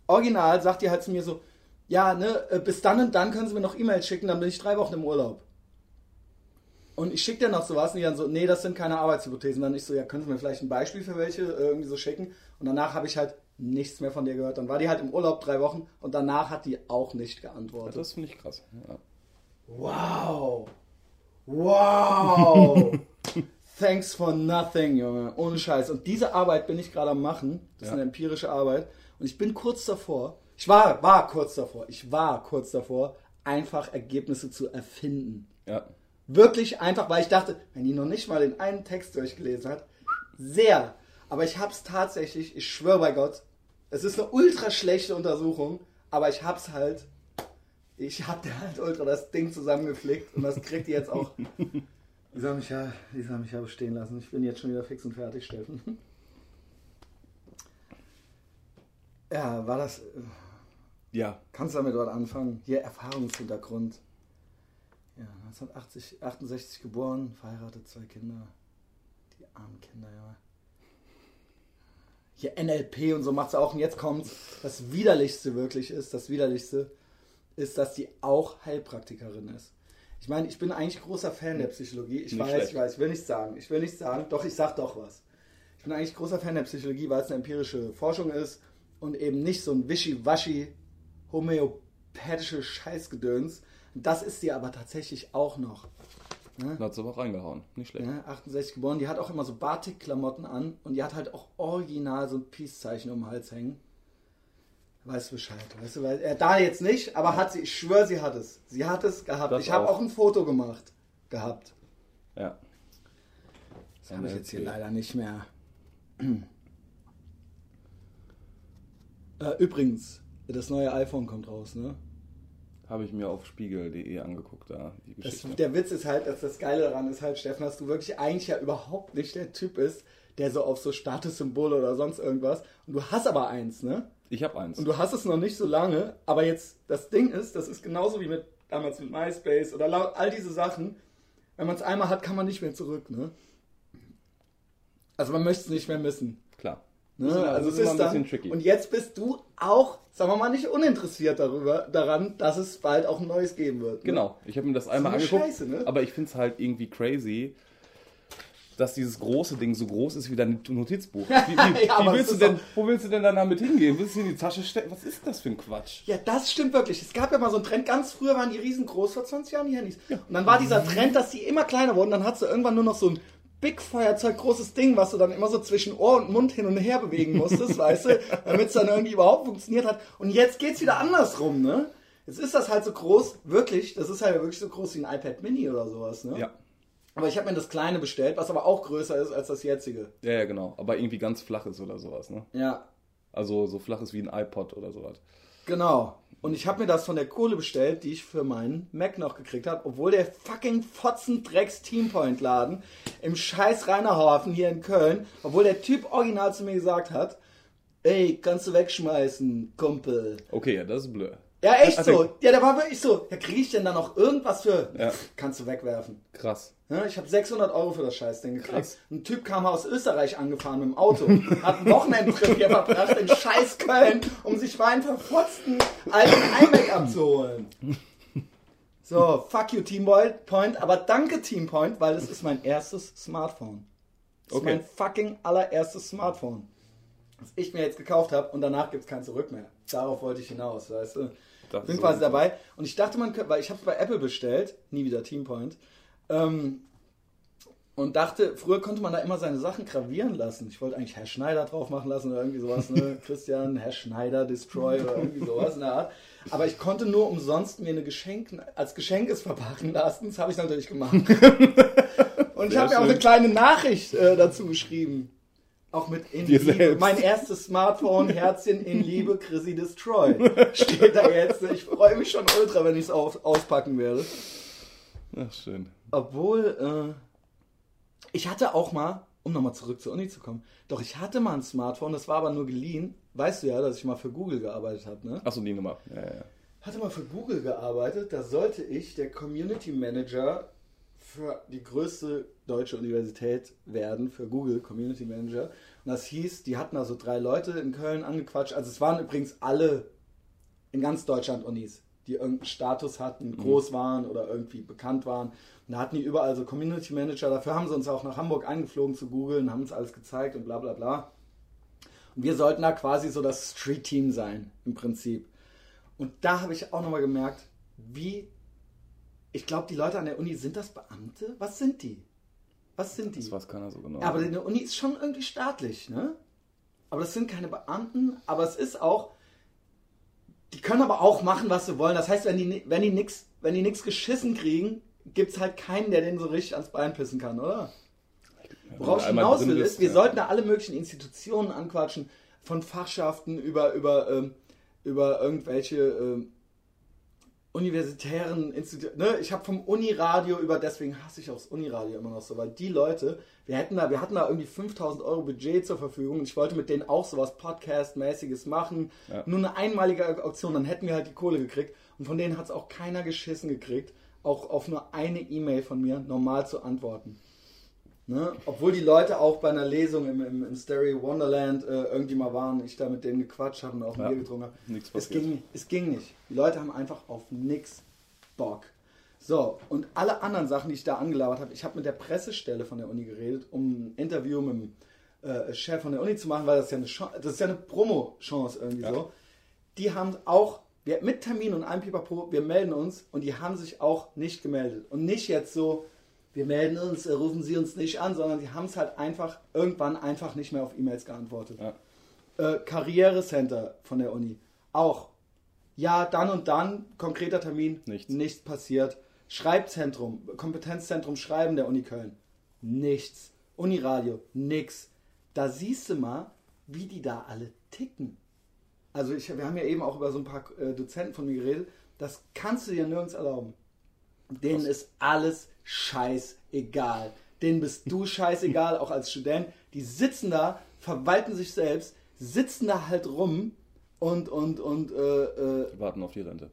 original, sagt die halt zu mir so, ja, ne, äh, bis dann und dann können sie mir noch E-Mails schicken, dann bin ich drei Wochen im Urlaub. Und ich schicke dir noch sowas und die dann so, nee, das sind keine Arbeitshypothesen. Dann ich so, ja, können Sie mir vielleicht ein Beispiel für welche irgendwie so schicken? Und danach habe ich halt nichts mehr von dir gehört. Dann war die halt im Urlaub drei Wochen und danach hat die auch nicht geantwortet. Das finde ich krass. Ja. Wow! Wow! (laughs) Thanks for nothing, Junge. Ohne Scheiß. Und diese Arbeit bin ich gerade am machen. Das ist Ja. eine empirische Arbeit. Und ich bin kurz davor. Ich war, war kurz davor. Ich war kurz davor, einfach Ergebnisse zu erfinden. ja. Wirklich einfach, weil ich dachte, wenn die noch nicht mal den einen Text durchgelesen hat, sehr. Aber ich hab's tatsächlich, ich schwöre bei Gott, es ist eine ultra schlechte Untersuchung, aber ich hab's halt, ich hab dir halt ultra das Ding zusammengeflickt und das kriegt ihr jetzt auch. (laughs) Die soll mich ja, die mich ja bestehen lassen. Ich bin jetzt schon wieder fix und fertig, Steffen. (laughs) Ja, war das. Ja. Kannst du damit dort anfangen? Hier Erfahrungshintergrund. Ja, 1980, 68 geboren, verheiratet, zwei Kinder. Die armen Kinder, ja. Hier NLP und so macht sie auch. Und jetzt kommt das Widerlichste wirklich ist, das Widerlichste ist, dass die auch Heilpraktikerin ist. Ich meine, ich bin eigentlich großer Fan der Psychologie. Ich Nicht weiß, schlecht. ich weiß, ich will nicht sagen. Ich will nicht sagen, doch, ich sag doch was. Ich bin eigentlich großer Fan der Psychologie, weil es eine empirische Forschung ist und eben nicht so ein wischiwaschi homöopathische Scheißgedöns. Das ist sie aber tatsächlich auch noch. Da hat sie aber reingehauen. Nicht schlecht. Ja, 68 geboren, die hat auch immer so Batik-Klamotten an und die hat halt auch original so ein Peace-Zeichen um den Hals hängen. Weißt du Bescheid, weißt du, weil er da jetzt nicht, aber hat sie, ich schwöre, sie hat es. Sie hat es gehabt. Das ich habe auch. auch ein Foto gemacht gehabt. Ja. Das habe ich jetzt hier leider nicht mehr. (clears throat) äh, übrigens, das neue iPhone kommt raus, ne? Habe ich mir auf spiegel.de angeguckt, da die Das, Geschichte. der Witz ist halt, dass das Geile daran ist halt, Steffen, dass du wirklich eigentlich ja überhaupt nicht der Typ bist, der so auf so Statussymbole oder sonst irgendwas. Und du hast aber eins, ne? ich habe eins. Und du hast es noch nicht so lange, aber jetzt, das Ding ist, das ist genauso wie mit damals mit MySpace oder all diese Sachen. Wenn man es einmal hat, kann man nicht mehr zurück, ne? Also man möchte es nicht mehr missen. Ne? Das also das es ist ist ein dann, bisschen tricky. Und jetzt bist du auch, sagen wir mal, nicht uninteressiert darüber, daran, dass es bald auch ein neues geben wird. Ne? Genau, ich habe mir das einmal eine angeguckt, Scheiße, ne? aber ich finde es halt irgendwie crazy, dass dieses große Ding so groß ist wie dein Notizbuch. (laughs) Wie, wie, Ja, wie willst du denn, wo willst du denn dann damit hingehen? Willst du in die Tasche stecken? Was ist das für ein Quatsch? Ja, das stimmt wirklich. Es gab ja mal so einen Trend, ganz früher waren die riesengroß, vor 20 Jahren die Handys. Und dann war dieser Trend, dass die immer kleiner wurden. Dann hattest du irgendwann nur noch so ein Big Feuerzeug, großes Ding, was du dann immer so zwischen Ohr und Mund hin und her bewegen musstest, weißt du, (laughs) damit es dann irgendwie überhaupt funktioniert hat. Und jetzt geht's wieder andersrum, ne? Jetzt ist das halt so groß, wirklich, das ist halt wirklich so groß wie ein iPad Mini oder sowas, ne? Ja. Aber ich habe mir das kleine bestellt, was aber auch größer ist als das jetzige. Ja, ja, genau. Aber irgendwie ganz flach ist oder sowas, ne? Ja, Also so flach ist wie ein iPod oder sowas. Genau. Und ich habe mir das von der Kohle bestellt, die ich für meinen Mac noch gekriegt habe, obwohl der fucking Fotzen Drecks Teampoint Laden im scheiß Rheinerhafen hier in Köln, obwohl der Typ original zu mir gesagt hat, ey, kannst du wegschmeißen, Kumpel. Okay, ja, das ist blöd. Ja, echt Also- so. Ja, der war wirklich so. Ja, kriege ich denn da noch irgendwas für? Ja. Kannst du wegwerfen. Krass. Ja, ich habe 600 Euro für das Scheißding gekriegt. Ein Typ kam aus Österreich angefahren mit dem Auto, hat einen Wochenendtrip hier verbracht in scheiß Köln, um sich meinen verfotzten alten iMac abzuholen. So, fuck you Teampoint, aber danke Teampoint, weil es ist mein erstes Smartphone. Das Okay. ist mein fucking allererstes Smartphone. Das ich mir jetzt gekauft habe und danach gibt es kein Zurück mehr. Darauf wollte ich hinaus, weißt du. Das Bin quasi so- dabei. Und ich dachte, man könnte, weil ich habe es bei Apple bestellt, nie wieder Teampoint. Ähm, und dachte, früher konnte man da immer seine Sachen gravieren lassen. Ich wollte eigentlich Herr Schneider drauf machen lassen oder irgendwie sowas, ne? (laughs) Christian, Herr Schneider, Destroy oder irgendwie sowas in der Art. Aber ich konnte nur umsonst mir eine Geschenk, als Geschenk es verpacken lassen. Das habe ich natürlich gemacht. (laughs) Und ich habe mir auch eine kleine Nachricht äh, dazu geschrieben. Auch mit in Dir Liebe. selbst. Mein erstes Smartphone, Herzchen in Liebe, Chrissy Destroy. Steht da jetzt. Ich freue mich schon ultra, wenn ich es auspacken werde. Ach, schön. Obwohl, äh, ich hatte auch mal, um nochmal zurück zur Uni zu kommen, doch ich hatte mal ein Smartphone, das war aber nur geliehen. Weißt du ja, dass ich mal für Google gearbeitet habe, ne? Achso, die Nummer. Ja, ja. Hatte mal für Google gearbeitet, da sollte ich der Community Manager für die größte deutsche Universität werden, für Google Community Manager. Und das hieß, die hatten also drei Leute in Köln angequatscht. Also es waren übrigens alle in ganz Deutschland Unis, die irgendeinen Status hatten, groß waren oder irgendwie bekannt waren. Da hatten die überall so Community Manager. Dafür haben sie uns auch nach Hamburg eingeflogen zu Google und haben uns alles gezeigt und bla bla bla. Und wir sollten da quasi so das Street-Team sein, im Prinzip. Und da habe ich auch nochmal gemerkt, wie. Ich glaube, die Leute an der Uni, sind das Beamte? Was sind die? Was sind die? Das weiß keiner so genau. Ja, aber eine Uni ist schon irgendwie staatlich, ne? Aber das sind keine Beamten, aber es ist auch. Die können aber auch machen, was sie wollen. Das heißt, wenn die, wenn die nix, wenn die nix geschissen kriegen, gibt es halt keinen, der denen so richtig ans Bein pissen kann, oder? Worauf ich hinaus will, ist, wir ja. sollten da alle möglichen Institutionen anquatschen, von Fachschaften über, über, ähm, über irgendwelche ähm, universitären Institutionen. Ne? Ich habe vom Uniradio über, deswegen hasse ich auch das Uniradio immer noch so, weil die Leute, wir hätten da, wir hatten da irgendwie 5000 Euro Budget zur Verfügung und ich wollte mit denen auch sowas Podcast-mäßiges machen. Ja. Nur eine einmalige Auktion, dann hätten wir halt die Kohle gekriegt und von denen hat es auch keiner geschissen gekriegt, auch auf nur eine E-Mail von mir normal zu antworten. Ne? Obwohl die Leute auch bei einer Lesung im, im, im Stereo Wonderland äh, irgendwie mal waren, ich da mit denen gequatscht habe und auch ein Ja, Bier getrunken habe. nichts Es ging, es ging nicht. Die Leute haben einfach auf nix Bock. So, und alle anderen Sachen, die ich da angelabert habe, ich habe mit der Pressestelle von der Uni geredet, um ein Interview mit dem äh, Chef von der Uni zu machen, weil das ist ja eine, das ist ja eine Promo-Chance irgendwie Ja. so. Die haben auch, wir, mit Termin und allem Pipapo, wir melden uns und die haben sich auch nicht gemeldet. Und nicht jetzt so, wir melden uns, äh, rufen Sie uns nicht an, sondern die haben es halt einfach irgendwann einfach nicht mehr auf E-Mails geantwortet. Ja. Äh, Karrierecenter von der Uni. Auch. Ja, dann und dann, konkreter Termin, Nichts. passiert. Schreibzentrum, Kompetenzzentrum Schreiben der Uni Köln. Nichts. Uniradio, nix. Da siehst du mal, wie die da alle ticken. Also ich, wir haben ja eben auch über so ein paar äh, Dozenten von mir geredet. Das kannst du dir nirgends erlauben. Denen ist alles scheißegal. Denen bist du scheißegal, auch als Student. Die sitzen da, verwalten sich selbst, sitzen da halt rum und, und, und, äh, äh, Die warten auf die Rente.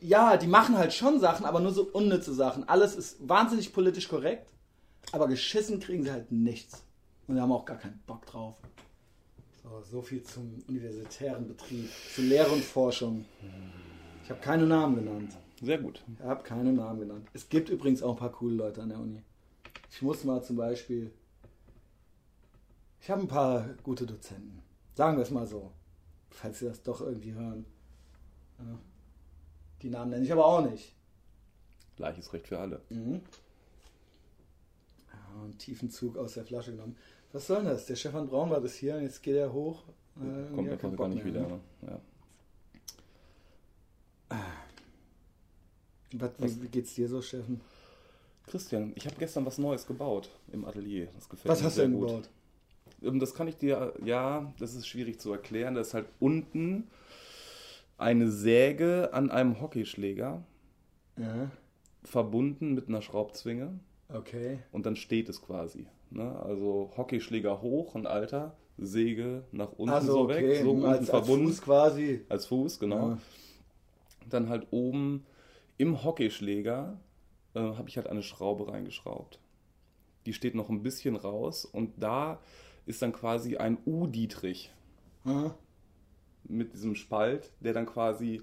ja, die machen halt schon Sachen, aber nur so unnütze Sachen. Alles ist wahnsinnig politisch korrekt, aber geschissen kriegen sie halt nichts. Und wir haben auch gar keinen Bock drauf. So, so viel zum universitären Betrieb, zu Lehre und Forschung. Ich habe keine Namen genannt. Sehr gut. Ich habe keine Namen genannt. Es gibt übrigens auch ein paar coole Leute an der Uni. Ich muss mal zum Beispiel. Ich habe ein paar gute Dozenten. Sagen wir es mal so. Falls Sie das doch irgendwie hören. Die Namen nenne ich aber auch nicht. Gleiches Recht für alle. Mhm. Ja, einen tiefen Zug aus der Flasche genommen. Was soll das? Der Stefan Braunbart ist hier, jetzt geht er hoch. Äh, Kommt kein gar Bock nicht mehr, wieder. ne? Ne? Ja. Was, wie, wie geht's dir so, Steffen? Christian, ich habe gestern was Neues gebaut im Atelier. Das gefällt Was mir hast du sehr denn gut. gebaut? Ähm, Das kann ich dir, ja, das ist schwierig zu erklären. Das ist halt unten eine Säge an einem Hockeyschläger, Ja, verbunden mit einer Schraubzwinge okay. und dann steht es quasi. Ne? Also Hockeyschläger hoch, ein alter, Säge nach unten Also so okay, weg, so unten als, als verbunden. Fuß quasi. Als Fuß, genau. Ja. Dann halt oben im Hockeyschläger äh, habe ich halt eine Schraube reingeschraubt. Die steht noch ein bisschen raus und da ist dann quasi ein U-Dietrich mit diesem Spalt, der dann quasi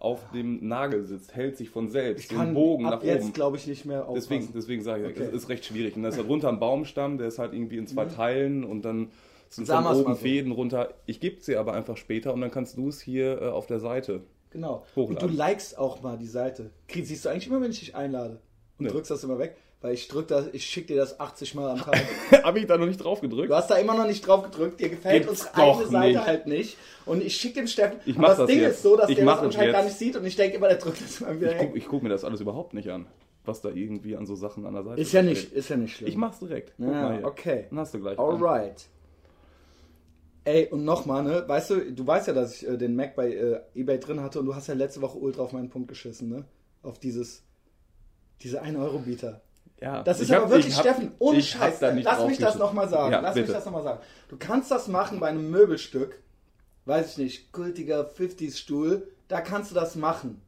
auf dem Nagel sitzt, hält sich von selbst, Ich den Bogen ab nach jetzt, oben. glaube ich, nicht mehr aufpassen. Deswegen, deswegen sage ich, Okay. es ist recht schwierig. Und da ist halt runter ein Baumstamm, der ist halt irgendwie in zwei Teilen und dann sind Sagen von oben so. Fäden runter. Ich gebe sie aber einfach später und dann kannst du es hier äh, auf der Seite. Genau. Hochladen. Und du likest auch mal die Seite. Siehst du eigentlich immer, wenn ich dich einlade? Und Nee. drückst das immer weg? Weil ich drück das, ich schicke dir das 80 Mal am Tag. (laughs) Habe ich da noch nicht drauf gedrückt? Du hast da immer noch nicht drauf gedrückt, dir gefällt Gibt's unsere eigene Seite nicht. halt nicht. Und ich schicke dem Steffen. Ich aber mach das Ding jetzt. ist so, dass Ich der mach das das anscheinend gar jetzt. nicht sieht und ich denke immer, der drückt das mal wieder Ich gucke guck mir das alles überhaupt nicht an, was da irgendwie an so Sachen an der Seite Ist ja steht. nicht, ist ja nicht schlimm. Ich mach's direkt. Guck Ja, okay. Dann hast du gleich. Alright. Ey, und nochmal, ne? Weißt du, du weißt ja, dass ich äh, den Mac bei äh, eBay drin hatte und du hast ja letzte Woche ultra auf meinen Punkt geschissen, ne? Auf dieses, diese 1-Euro-Bieter. Ja, Das ist ich hab- aber wirklich, ich hab- Steffen, ohne Scheiß. Lass mich das nochmal sagen. Ja, Lass bitte. mich das nochmal sagen. Du kannst das machen bei einem Möbelstück, weiß ich nicht, kultiger 50s-Stuhl, da kannst du das machen.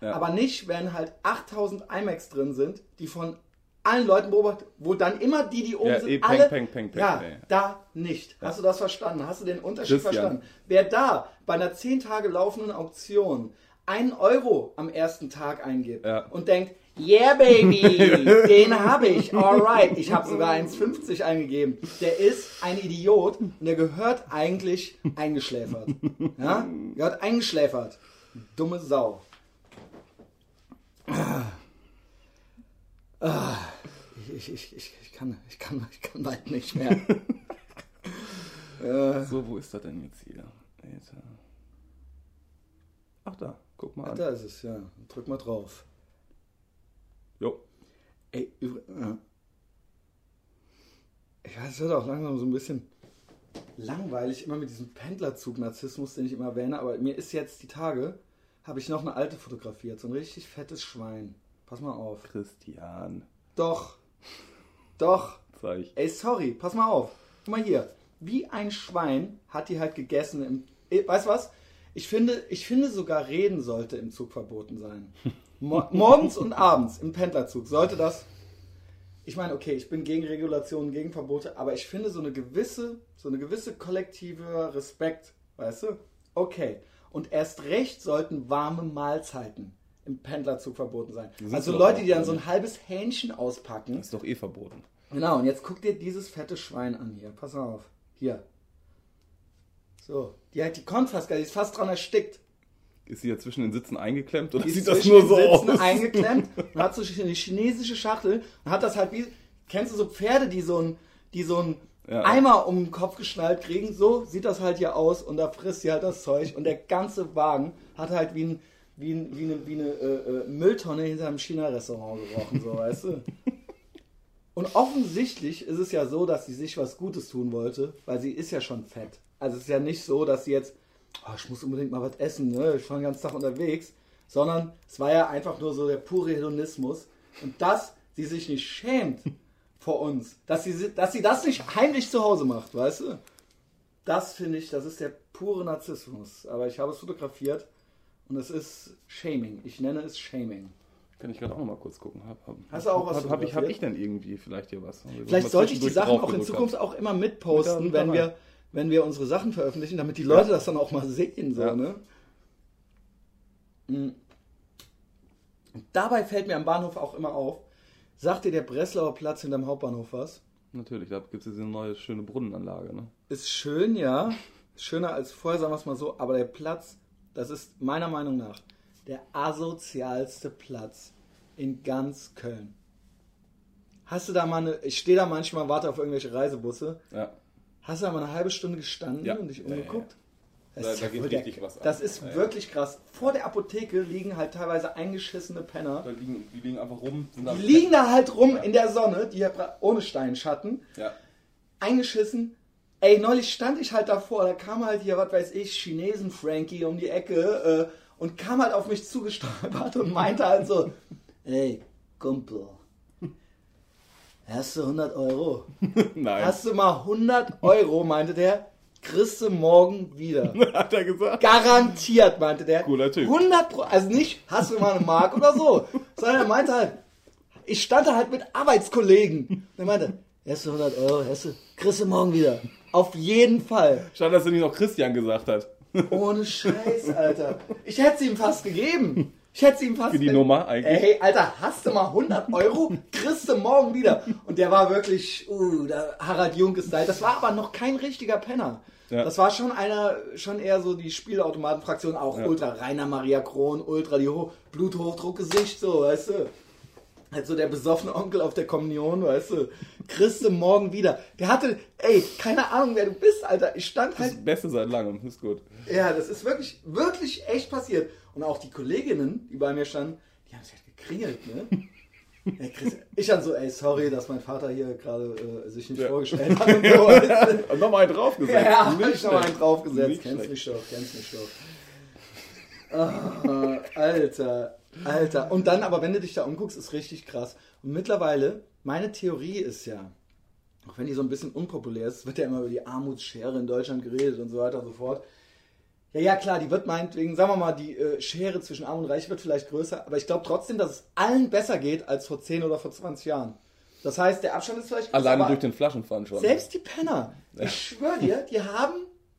Ja. Aber nicht, wenn halt 8000 iMacs drin sind, die von allen Leuten beobachtet, wo dann immer die, die oben Ja, sind, eh, peng, alle... peng, peng, ja, ey. da nicht. Hast du das verstanden? Hast du den Unterschied Christian. verstanden? Wer da bei einer 10 Tage laufenden Auktion einen Euro am ersten Tag eingibt und denkt, yeah baby, (laughs) den habe ich, alright, ich habe sogar 1,50 eingegeben. Der ist ein Idiot und der gehört eigentlich eingeschläfert. Ja? Gehört eingeschläfert. Dumme Sau. Ah. Ich, ich, ich, ich, kann, ich, kann, ich kann bald nicht mehr. (laughs) So, wo ist das denn jetzt hier? Alter. Ach da, guck mal Ah, an. da ist es, ja. Drück mal drauf. Jo. Ey, ja. Ja, es wird auch langsam so ein bisschen langweilig, immer mit diesem Pendlerzug-Narzissmus, den ich immer erwähne, aber mir ist jetzt die Tage, habe ich noch eine alte fotografiert, so ein richtig fettes Schwein. Pass mal auf. Christian, Doch. Doch. sag ich. Ey, sorry, pass mal auf. Guck mal hier. Wie ein Schwein hat die halt gegessen im. Eh, Weißt du was? Ich finde, ich finde sogar reden sollte im Zug verboten sein. (laughs) Mo morgens und abends im Pendlerzug sollte das. Ich meine, okay, ich bin gegen Regulationen, gegen Verbote, aber ich finde so eine gewisse, so eine gewisse kollektive Respekt, weißt du? Okay. Und erst recht sollten warme Mahlzeiten im Pendlerzug verboten sein. Also Leute, die dann so ein halbes Hähnchen auspacken. Das ist doch eh verboten. Genau, und jetzt guck dir dieses fette Schwein an hier. Pass auf. Hier. So. Die hat die Kontraska, die ist fast dran erstickt. Ist sie ja zwischen den Sitzen eingeklemmt oder Die sieht das zwischen nur den so Sitzen aus? eingeklemmt (laughs) und hat so eine chinesische Schachtel und hat das halt wie. Kennst du so Pferde, die so ein, die so ein Ja. Eimer um den Kopf geschnallt kriegen? So sieht das halt hier aus und da frisst sie halt das Zeug und der ganze Wagen hat halt wie ein wie, ein, wie eine, wie eine äh, äh, Mülltonne hinter einem China-Restaurant gerochen, so weißt du. (laughs) Und offensichtlich ist es ja so, dass sie sich was Gutes tun wollte, weil sie ist ja schon fett. Also es ist ja nicht so, dass sie jetzt, oh, ich muss unbedingt mal was essen, ne? ich war den ganzen Tag unterwegs, sondern es war ja einfach nur so der pure Hedonismus. Und dass sie sich nicht schämt (laughs) vor uns, dass sie, dass sie das nicht heimlich zu Hause macht, weißt du? Das finde ich, das ist der pure Narzissmus. Aber ich habe es fotografiert und es ist Shaming. Ich nenne es Shaming. Kann ich gerade auch noch mal kurz gucken. Hab, hab, Hast du auch was hab, hab, ich, hab ich denn irgendwie vielleicht hier was? Vielleicht sollte ich die Sachen auch in Zukunft auch immer mitposten, Mit wenn, wir. Wenn wir unsere Sachen veröffentlichen, damit die Leute das dann auch mal sehen. So, Ja. ne? Mhm. Dabei fällt mir am Bahnhof auch immer auf, sagt dir der Breslauer Platz hinterm Hauptbahnhof was? Natürlich, da gibt es diese neue schöne Brunnenanlage. Ne? Ist schön, ja. Schöner als vorher, sagen wir es mal so. Aber der Platz, das ist meiner Meinung nach der asozialste Platz in ganz Köln. Hast du da mal eine, ich stehe da manchmal, warte auf irgendwelche Reisebusse. Ja. Hast du mal eine halbe Stunde gestanden Ja. und dich Ja, ja, umgeguckt? Das Da, ist da ja geht wohl der- richtig was ab. Das ist Ja, ja. wirklich krass. Vor der Apotheke liegen halt teilweise eingeschissene Penner. Da liegen, die liegen einfach rum. Die liegen da halt rum in der Sonne, die ja ohne Steinschatten, Ja. eingeschissen. Ey, neulich stand ich halt davor, da kam halt hier, was weiß ich, Chinesen Frankie um die Ecke äh, und kam halt auf mich zugestolpert (laughs) und meinte halt so, ey, Kumpel, hast du 100 Euro? (laughs) Nein. Hast du mal 100 Euro, meinte der, kriegst du morgen wieder. (laughs) Hat er gesagt? Garantiert, meinte der. Cooler Typ. 100 Pro, also nicht, hast du mal eine Mark oder so, (laughs) sondern er meinte halt, ich stand da halt mit Arbeitskollegen. Und er meinte, hast du 100 Euro, hast du, kriegst du morgen wieder. Auf jeden Fall. Schade, dass er nicht noch Christian gesagt hat. Ohne Scheiß, Alter. Ich hätte sie ihm fast gegeben. Ich hätte sie ihm fast Für die gegeben. Nummer eigentlich. Ey, Alter, hast du mal 100 Euro? Kriegst du morgen wieder. Und der war wirklich, uh, der Harald Junkes Style. Das war aber noch kein richtiger Penner. Ja. Das war schon einer, schon eher so die Spielautomatenfraktion, auch Ja. Ultra Rainer Maria Kron, Ultra die Ho Bluthochdruckgesicht, so, weißt du. Halt so der besoffene Onkel auf der Kommunion, weißt du. Kriegst du morgen wieder. Der hatte, ey, keine Ahnung, wer du bist, Alter. Ich stand halt Das Beste seit langem. Ist gut. ja, das ist wirklich, wirklich echt passiert. Und auch die Kolleginnen, die bei mir standen, die haben sich halt gekringelt, ne? (laughs) Ey, Chris, ich dann so, ey, sorry, dass mein Vater hier gerade äh, sich nicht Ja. vorgestellt hat und so. (laughs) Und nochmal einen draufgesetzt. ja, hab Nicht ich noch einen draufgesetzt. Nicht Kennst schlecht. mich doch, kennst mich doch. Ah, Alter, Alter. Und dann, aber wenn du dich da umguckst, ist richtig krass. Und mittlerweile, meine Theorie ist ja, auch wenn die so ein bisschen unpopulär ist, wird ja immer über die Armutsschere in Deutschland geredet und so weiter und so fort. Ja, ja, klar, die wird meinetwegen, sagen wir mal, die äh, Schere zwischen Arm und Reich wird vielleicht größer, aber ich glaube trotzdem, dass es allen besser geht als vor 10 oder vor 20 Jahren. Das heißt, der Abstand ist vielleicht größer, Alleine durch den Flaschenpfand schon. selbst die Penner, ich schwöre dir, die haben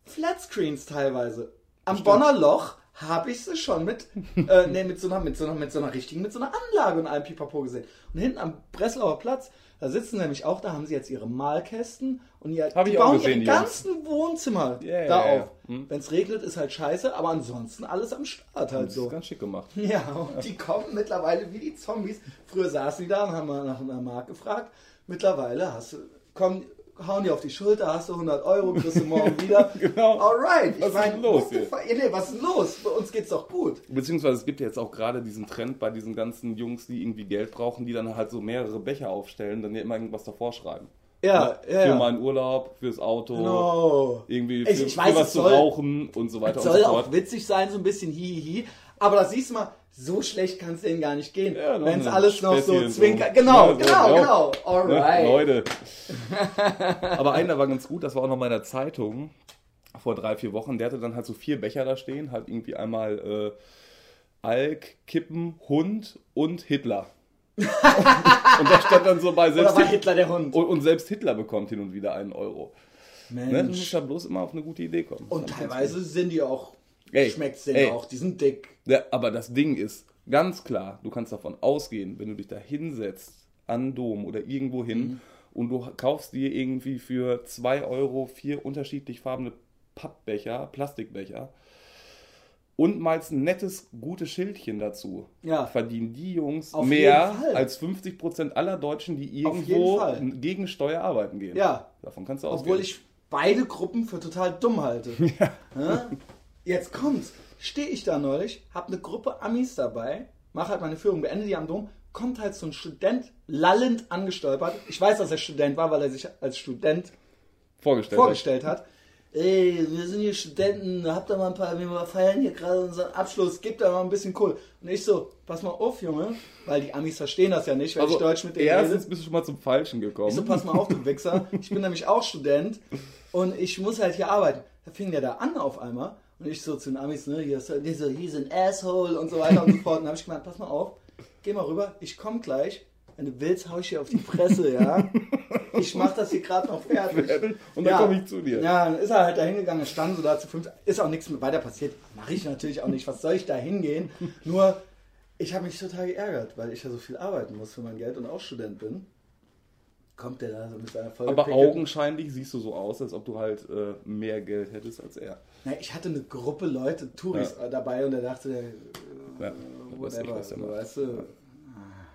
Flatscreens teilweise. Am Bonner Loch habe ich sie schon mit, äh, nee, mit so einer, mit so einer, mit so einer richtigen, mit so einer Anlage und allem Pipapo gesehen. Und hinten am Breslauer Platz, da sitzen nämlich auch, da haben sie jetzt ihre Malkästen und ihr, Hab die bauen gesehen, ganzen Wohnzimmer Ja, ja, da ja, ja. auf. Hm. Wenn es regnet, ist halt scheiße, aber ansonsten alles am Start halt Das so. ist ganz schick gemacht. (laughs) Ja, und die kommen mittlerweile wie die Zombies. Früher saßen die da und haben mal nach einer Mark gefragt. Mittlerweile hast du, kommen, hauen die auf die Schulter, hast du 100 Euro, kriegst du morgen (laughs) wieder. Genau. Alright. Was ist denn los what the hier? nee, was ist denn los? Bei uns geht's doch gut. Beziehungsweise es gibt ja jetzt auch gerade diesen Trend bei diesen ganzen Jungs, die irgendwie Geld brauchen, die dann halt so mehrere Becher aufstellen, dann ja immer irgendwas davor schreiben. Ja, ja, Für ja. meinen Urlaub, fürs Auto, Genau. irgendwie für, Ich- ich für weiß, was es zu soll- rauchen und so weiter Es und soll so auch fort. witzig sein, so ein bisschen hihihi. Aber das siehst du mal, so schlecht kann es denen gar nicht gehen. Ja, Wenn es alles noch so Späßchen so. zwinker. Genau, Ja, so, genau, ja. genau. Alright. Ne, Leute. (laughs) Aber einer war ganz gut, das war auch noch mal in der Zeitung vor drei, vier Wochen. Der hatte dann halt so vier Becher da stehen, halt irgendwie einmal äh, Alk, Kippen, Hund und Hitler. (laughs) und da stand dann so bei Oder selbst war Hit- Hitler der Hund? und, und selbst Hitler bekommt hin und wieder einen Euro. Ne? Du Mensch. musst da bloß immer auf eine gute Idee kommen. Und teilweise sind die auch, Ey, schmeckt's ey. denen auch, die sind dick. Ja, aber das Ding ist ganz klar, du kannst davon ausgehen, wenn du dich da hinsetzt, an Dom oder irgendwo hin Mhm. und du kaufst dir irgendwie für 2 Euro vier unterschiedlich farbene Pappbecher, Plastikbecher und malst ein nettes, gutes Schildchen dazu, Ja. verdienen die Jungs Auf mehr als 50% aller Deutschen, die irgendwo gegen Steuer arbeiten gehen. Ja. Davon kannst du ausgehen. Obwohl ich beide Gruppen für total dumm halte. (laughs) Ja. Jetzt kommt's. Stehe ich da neulich, hab eine Gruppe Amis dabei, mach halt meine Führung, beende die am Dom, kommt halt so ein Student lallend angestolpert. Ich weiß, dass er Student war, weil er sich als Student vorgestellt. vorgestellt hat. Ey, wir sind hier Studenten, habt da mal ein paar, wir feiern hier gerade unseren Abschluss, gebt da mal ein bisschen cool. Und ich so, pass mal auf, Junge, weil die Amis verstehen das ja nicht, wenn Also, ich Deutsch mit denen erstens rede. bist du schon mal zum Falschen gekommen. Ich so, pass mal auf, du Wichser. Ich bin nämlich auch Student und ich muss halt hier arbeiten. Da fing der da an auf einmal und ich so zu den Amis, ne, hier ist die so, he's an asshole und so weiter und so fort. Und dann habe ich gemeint, pass mal auf, geh mal rüber, ich komm gleich. Wenn du willst, hau ich dir auf die Fresse, ja. Ich mach das hier gerade noch fertig. Und dann komme ich zu dir. Ja, dann ist er halt da hingegangen, standen so da zu fünf. Ist auch nichts weiter passiert. Mache ich natürlich auch nicht. Was soll ich da hingehen? Nur, ich habe mich total geärgert, weil ich ja so viel arbeiten muss für mein Geld und auch Student bin. Kommt der da so mit seiner Folge. Aber augenscheinlich siehst du so aus, als ob du halt äh, mehr Geld hättest als er. Na, ich hatte eine Gruppe Leute, Touris äh, dabei und er dachte, äh, Ja, weiß ich, whatever, der so, macht. weißt du. Ah,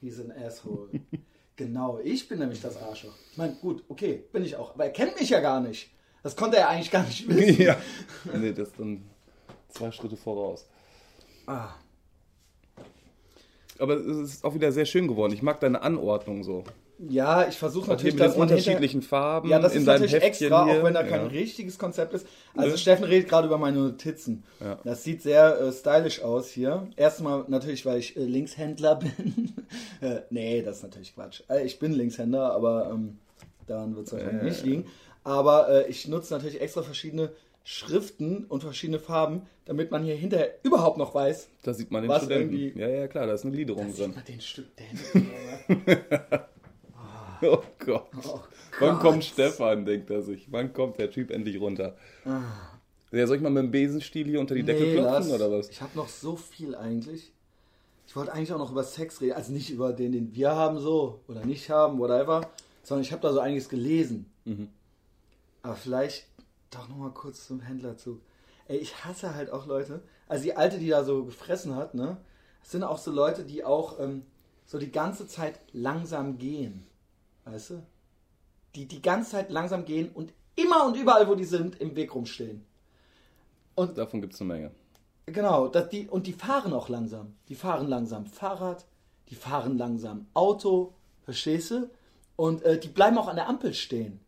He's an asshole. (laughs) genau, ich bin nämlich das Arschloch. Ich meine, gut, okay, bin ich auch, aber er kennt mich ja gar nicht. Das konnte er eigentlich gar nicht wissen. (laughs) ja. (laughs) Nee, das ist dann zwei Schritte voraus. Ah. Aber es ist auch wieder sehr schön geworden. Ich mag deine Anordnung so. Ja, ich versuche natürlich, mit den dass man hinter- unterschiedlichen Farben Ja, das in ist deinem natürlich Heftchen extra, hier. auch wenn da kein ja. richtiges Konzept ist. Also Ja. Steffen redet gerade über meine Notizen. Ja. Das sieht sehr äh, stylisch aus hier. Erstmal natürlich, weil ich äh, Linkshändler (laughs) bin. äh, nee, das ist natürlich Quatsch. Äh, ich bin Linkshänder, aber ähm, daran wird es wahrscheinlich Äh. nicht liegen. Aber äh, ich nutze natürlich extra verschiedene Schriften und verschiedene Farben, damit man hier hinterher überhaupt noch weiß, Da sieht man den Was Studenten. irgendwie- Ja, ja, klar, da ist eine Gliederung sieht drin. man den Studenten. (laughs) (laughs) Oh Gott. Oh Wann Gott. kommt Stefan, denkt er sich. Wann kommt der Typ endlich runter? Ja, soll ich mal mit dem Besenstiel hier unter die Decke Nee, klopfen lass. oder was? Ich habe noch so viel eigentlich. Ich wollte eigentlich auch noch über Sex reden. Also nicht über den, den wir haben, so. Oder nicht haben, whatever. Sondern ich habe da so einiges gelesen. Mhm. Aber vielleicht doch noch mal kurz zum Händlerzug. Ey, ich hasse halt auch Leute. Also die Alte, die da so gefressen hat, ne? Das sind auch so Leute, die auch ähm, so die ganze Zeit langsam gehen. Weißt du? Die die ganze Zeit langsam gehen und immer und überall, wo die sind, im Weg rumstehen. Und Davon gibt es eine Menge. Genau, dass die, und die fahren auch langsam. Die fahren langsam Fahrrad, die fahren langsam Auto, verstehst du? Und äh, die bleiben auch an der Ampel stehen.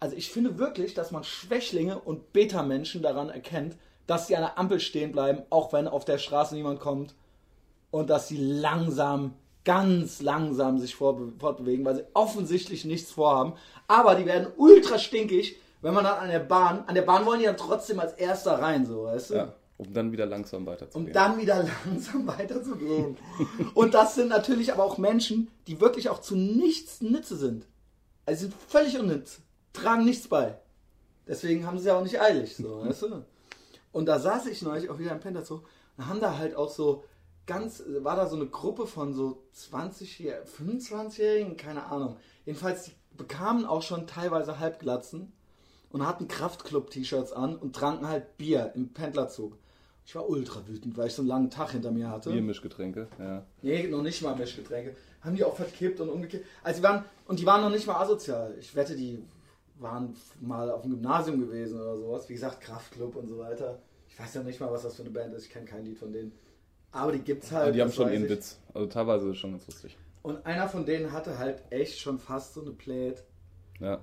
Also ich finde wirklich, dass man Schwächlinge und Beta-Menschen daran erkennt, dass sie an der Ampel stehen bleiben, auch wenn auf der Straße niemand kommt. Und dass sie langsam, ganz langsam sich fortbewegen, weil sie offensichtlich nichts vorhaben. Aber die werden ultra stinkig, wenn man dann an der Bahn, an der Bahn wollen die dann trotzdem als erster rein, so, weißt du? Ja, um dann wieder langsam weiterzugehen. um dann wieder (laughs) langsam weiterzugehen. Und das sind natürlich aber auch Menschen, die wirklich auch zu nichts Nütze sind. Also sie sind völlig unnütz, tragen nichts bei. Deswegen haben sie ja auch nicht eilig, so, weißt du? (laughs) Und da saß ich neulich auch wieder im Penterzoo und haben da halt auch so ganz, war da so eine Gruppe von so 20, 25-Jährigen, keine Ahnung. Jedenfalls, die bekamen auch schon teilweise Halbglatzen und hatten Kraftclub-T-Shirts an und tranken halt Bier im Pendlerzug. Ich war ultra wütend, weil ich so einen langen Tag hinter mir hatte. Biermischgetränke, ja. Nee, noch nicht mal Mischgetränke. Haben die auch verkippt und umgekippt. Also die waren, und die waren noch nicht mal asozial. Ich wette, die waren mal auf dem Gymnasium gewesen oder sowas. Wie gesagt, Kraftclub und so weiter. Ich weiß ja nicht mal, was das für eine Band ist. Ich kenne kein Lied von denen. Aber die gibt's halt. Aber die haben schon ihren ich. Witz. Also teilweise ist es schon ganz lustig. Und einer von denen hatte halt echt schon fast so eine Plate. Ja.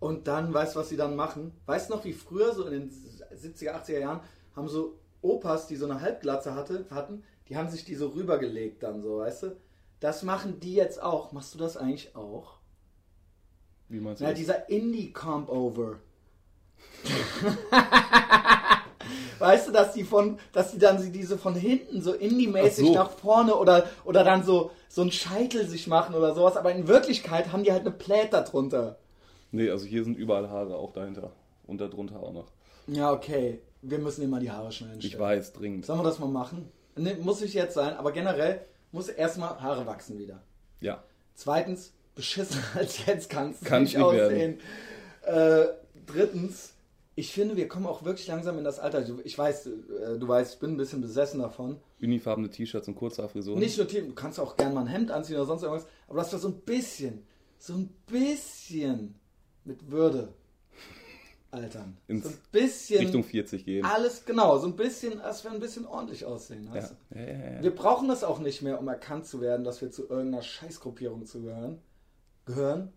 Und dann, weißt du, was sie dann machen? Weißt du noch, wie früher, so in den 70er, 80er Jahren, haben so Opas, die so eine Halbglatze hatte, hatten, die haben sich die so rübergelegt dann so, weißt du? Das machen die jetzt auch. Machst du das eigentlich auch? Wie meinst du Ja, das? dieser Indie-Comp-Over. (laughs) (laughs) weißt du, dass die von, dass die dann diese von hinten so indie-mäßig so. nach vorne oder, oder dann so, so einen Scheitel sich machen oder sowas, aber in Wirklichkeit haben die halt eine Plate darunter. Nee, also hier sind überall Haare auch dahinter. Und darunter auch noch. Ja, okay. Wir müssen immer die Haare schneiden. Ich weiß, dringend. Sollen wir das mal machen? Nee, muss nicht jetzt sein, aber generell muss erstmal Haare wachsen wieder. Ja. Zweitens, beschissen (laughs) als jetzt kannst du Kann nicht ich aussehen. Äh, drittens, ich finde, wir kommen auch wirklich langsam in das Alter. Du- Ich weiß, äh, du weißt, ich bin ein bisschen besessen davon. Unifarbene T-Shirts und Kurzhaarfrisuren. Nicht nur Team, du kannst auch gerne mal ein Hemd anziehen oder sonst irgendwas, aber dass wir so ein bisschen, so ein bisschen mit Würde altern. Ins so ein bisschen. Richtung 40 gehen. Alles genau, so ein bisschen, als wir ein bisschen ordentlich aussehen. Ja. Du? Ja, ja. Wir brauchen das auch nicht mehr, um erkannt zu werden, dass wir zu irgendeiner Scheißgruppierung zu gehören. Gehören?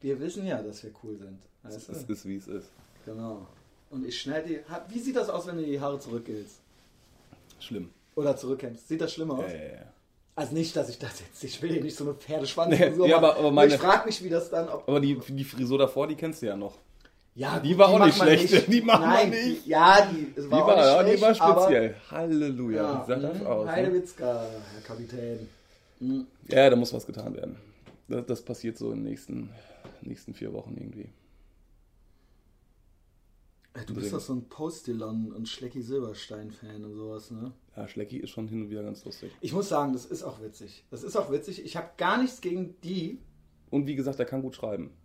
Wir wissen ja, dass wir cool sind. Es du? ist, wie es ist. Genau. Und ich schneide die. Wie sieht das aus, wenn du die Haare zurückgehst? Schlimm. Oder zurückkämmst? Sieht das schlimmer aus? Ja, ja, ja. Also nicht, dass ich das jetzt. Ich will hier nicht so eine Pferdeschwanz Nee, so. ja, machen. aber- aber meine- ich frage mich, wie das dann. Aber die, die Frisur davor, die kennst du ja noch. ja, die war auch macht nicht schlecht. (laughs) Die macht man Nein, nicht. Die, ja, die, es Die war, war, auch nicht die war schlecht, speziell. Halleluja. Ja, Sag das mhm, aus. Ne? Heidewitzka, Herr Kapitän. Mhm. Ja, da muss was getan werden. Das, das passiert so in den nächsten, nächsten vier Wochen irgendwie. Du bist doch so ein Postillon und Schlecki Silberstein-Fan und sowas, ne? Ja, Schlecki ist schon hin und wieder ganz lustig. Ich muss sagen, das ist auch witzig. Das ist auch witzig. Ich habe gar nichts gegen die. Und wie gesagt, er kann gut schreiben.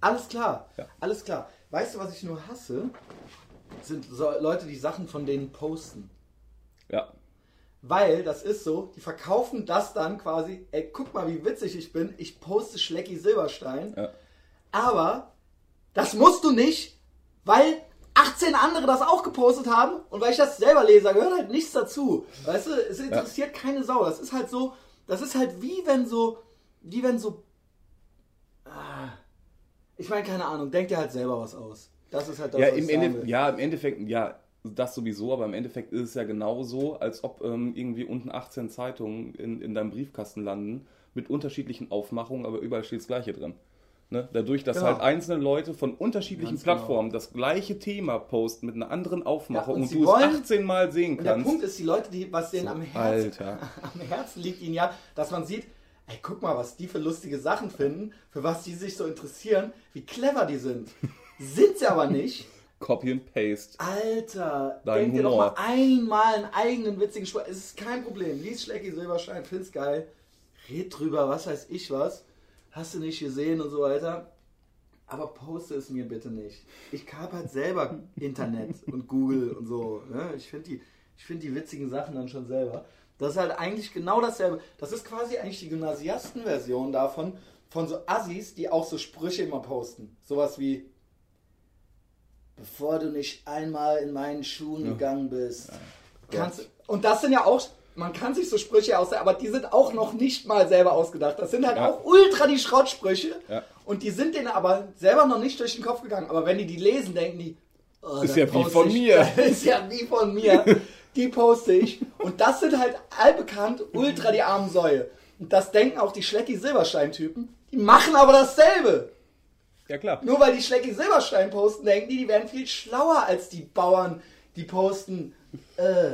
Alles klar. Ja. Alles klar. Weißt du, was ich nur hasse? Sind so Leute, die Sachen von denen posten. Ja. Weil das ist so, die verkaufen das dann quasi, ey, guck mal, wie witzig ich bin. Ich poste Schlecki Silberstein. Ja. Aber Das musst du nicht, weil 18 andere das auch gepostet haben und weil ich das selber lese, da gehört halt nichts dazu. Weißt du, es interessiert keine Sau. Das ist halt so, das ist halt wie wenn so, wie wenn so, ah, ich meine, keine Ahnung, denk dir halt selber was aus. Das ist halt das, Ja was im, ich Ende, ja, im Endeffekt, ja, das sowieso, aber im Endeffekt ist es ja genauso, als ob ähm, irgendwie unten 18 Zeitungen in, in deinem Briefkasten landen, mit unterschiedlichen Aufmachungen, aber überall steht das Gleiche drin. Ne? Dadurch, dass Genau. halt einzelne Leute von unterschiedlichen Ganz genau. Plattformen das gleiche Thema posten mit einer anderen Aufmachung Ja, und und, du wollen- es 18 Mal sehen Und der kannst. Punkt ist, die Leute, die, was denen So, am Herzen, Alter. (laughs) am Herzen liegt ihnen ja, dass man sieht, ey, guck mal, was die für lustige Sachen finden, für was die sich so interessieren, wie clever die sind. (laughs) Sind sie aber nicht. Copy and Paste. Alter, Dein denk dir doch Humor. mal einmal einen eigenen witzigen Spruch. Es ist kein Problem. Lies Schlecki Silberstein, find's geil. Red drüber, was weiß ich was. Hast du nicht gesehen und so weiter. Aber poste es mir bitte nicht. Ich habe halt selber Internet (laughs) und Google und so. Ne? Ich finde die, ich find die witzigen Sachen dann schon selber. Das ist halt eigentlich genau dasselbe. Das ist quasi eigentlich die Gymnasiasten-Version davon, von so Assis, die auch so Sprüche immer posten. Sowas wie, bevor du nicht einmal in meinen Schuhen gegangen bist. Kannst, und das sind ja auch, man kann sich so Sprüche ausdenken, aber die sind auch noch nicht mal selber ausgedacht. Das sind halt Ja. auch ultra die Schrottsprüche. Ja. Und die sind denen aber selber noch nicht durch den Kopf gegangen. Aber wenn die die lesen, denken die, oh, Ist ja wie von mir. (laughs) Ist ja wie von mir. Die poste ich. Und das sind halt allbekannt ultra die armen Säue. Und das denken auch die Schlecki-Silberstein-Typen. Die machen aber dasselbe. Ja klar. Nur weil die Schlecki Silberstein posten, denken die, die werden viel schlauer als die Bauern, die posten, äh,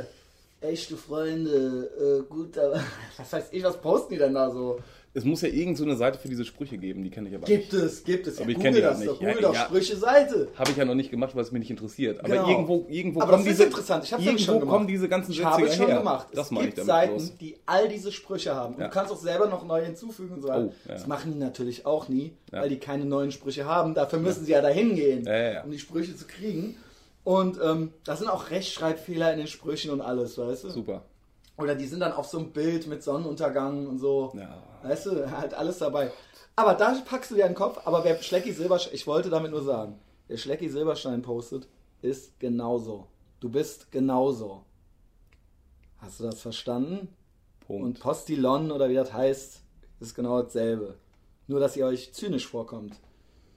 echte Freunde, äh, gut, aber (laughs) was weiß ich, was posten die denn da so? Es muss ja irgend so eine Seite für diese Sprüche geben, die kenne ich aber Gibt nicht. es, gibt es. Ja, Aber ich Google kenn die das ja doch, nicht. Google Ja, doch, ja. Sprüche-Seite. Habe ich ja noch nicht gemacht, weil es mich nicht interessiert. Aber Genau. irgendwo, irgendwo Aber kommen das ist diese, interessant. Ich irgendwo schon gemacht. kommen diese ganzen Ich Sätze habe es schon her. gemacht. Das es ich gibt Seiten, bloß. die all diese Sprüche haben. Und Ja. du kannst auch selber noch neue hinzufügen und so weiter. Oh, ja. Das machen die natürlich auch nie, Ja. weil die keine neuen Sprüche haben. Dafür müssen sie ja dahin gehen, Ja, ja, ja. um die Sprüche zu kriegen. Und ähm, da sind auch Rechtschreibfehler in den Sprüchen und alles, weißt du? Super. Oder die sind dann auf so einem Bild mit Sonnenuntergang und so. Ja. Weißt du, (laughs) halt alles dabei. Aber da packst du dir den Kopf. Aber wer Schlecki Silberstein, ich wollte damit nur sagen, wer Schlecki Silberstein postet, ist genauso. Du bist genauso. Hast du das verstanden? Punkt. Und Postillon oder wie das heißt, ist genau dasselbe. Nur, dass ihr euch zynisch vorkommt.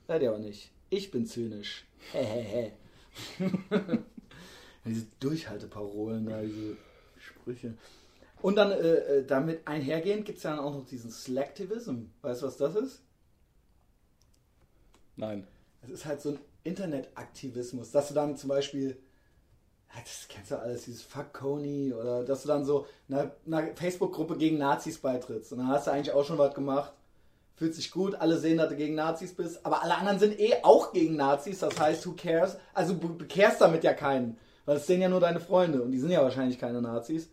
Seid ihr aber nicht. Ich bin zynisch. Hehehe. (laughs) diese Durchhalteparolen da, diese Sprüche. Und dann äh, äh, damit einhergehend gibt es ja dann auch noch diesen Slacktivism. Weißt du, was das ist? Nein. Es ist halt so ein Internetaktivismus, dass du dann zum Beispiel, das kennst du alles, dieses Fuck Coney oder dass du dann so einer, einer Facebook-Gruppe gegen Nazis beitrittst. Und dann hast du eigentlich auch schon was gemacht. Fühlt sich gut, alle sehen, dass du gegen Nazis bist, aber alle anderen sind eh auch gegen Nazis, das heißt, who cares? Also du bekehrst damit ja keinen, weil es sehen ja nur deine Freunde und die sind ja wahrscheinlich keine Nazis.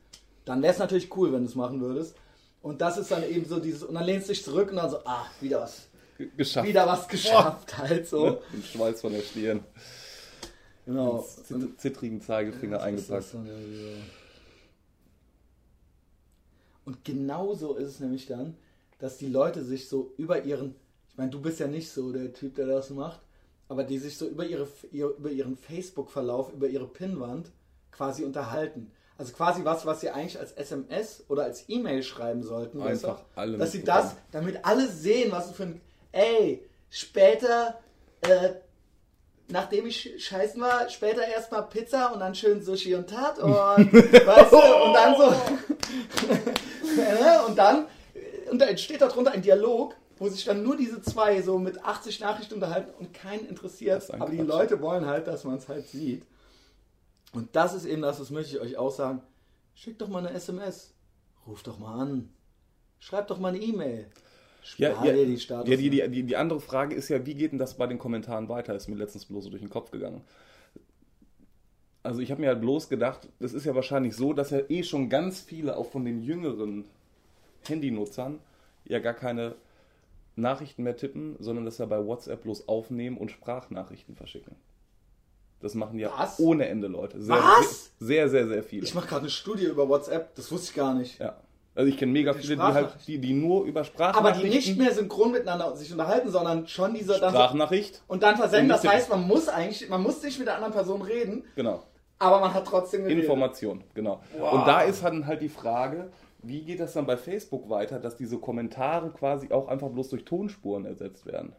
Dann wäre es natürlich cool, wenn du es machen würdest. Und das ist dann eben so dieses, und dann lehnst du dich zurück und dann so, ah, wieder was, Geschafft. wieder was geschafft, halt so. Ne? Den Schweiß von der Stirn. Genau. Zit zittrigen Zeigefinger eingepackt. dann wieder? Und genauso ist es nämlich dann, dass die Leute sich so über ihren, ich meine, du bist ja nicht so der Typ, der das macht, aber die sich so über, ihre, ihr, über ihren Facebook-Verlauf, über ihre Pinnwand quasi unterhalten. Also quasi was, was sie eigentlich als SMS oder als E-Mail schreiben sollten. weißt du? Einfach alle Dass sie das, damit alle sehen, was du für ein, ey, später, äh, nachdem ich scheißen war, später erstmal Pizza und dann schön Sushi und Tatort. (laughs) weißt du? Und dann so. (laughs) Ne? und dann und da entsteht darunter ein Dialog, wo sich dann nur diese zwei so mit 80 Nachrichten unterhalten und keinen interessiert. Aber die Quatsch. Leute wollen halt, dass man es halt sieht. Und das ist eben das, das möchte ich euch auch sagen. Schickt doch mal eine SMS. Ruft doch mal an. Schreibt doch mal eine E-Mail. Ja, ja, die Status. ja die, die, die, die andere Frage ist ja, wie geht denn das bei den Kommentaren weiter? Ist mir letztens bloß so durch den Kopf gegangen. Also ich habe mir halt bloß gedacht, das ist ja wahrscheinlich so, dass ja eh schon ganz viele auch von den jüngeren Handynutzern ja gar keine Nachrichten mehr tippen, sondern das ja bei WhatsApp bloß aufnehmen und Sprachnachrichten verschicken. Das machen ja Was? ohne Ende Leute. Sehr, Was? Sehr, sehr, sehr viele. Ich mache gerade eine Studie über WhatsApp, das wusste ich gar nicht. ja. Also ich kenne mega viele, die halt, Sprachnachrichten. die, die nur über Aber Sprachnachrichten... die nicht mehr synchron miteinander sich unterhalten, sondern schon diese Sprachnachricht, und dann versenden. Das heißt, man muss eigentlich, man muss nicht mit der anderen Person reden, genau. aber man hat trotzdem geredet. Information, genau. Wow. Und da ist dann halt die Frage, wie geht das dann bei Facebook weiter, dass diese Kommentare quasi auch einfach bloß durch Tonspuren ersetzt werden?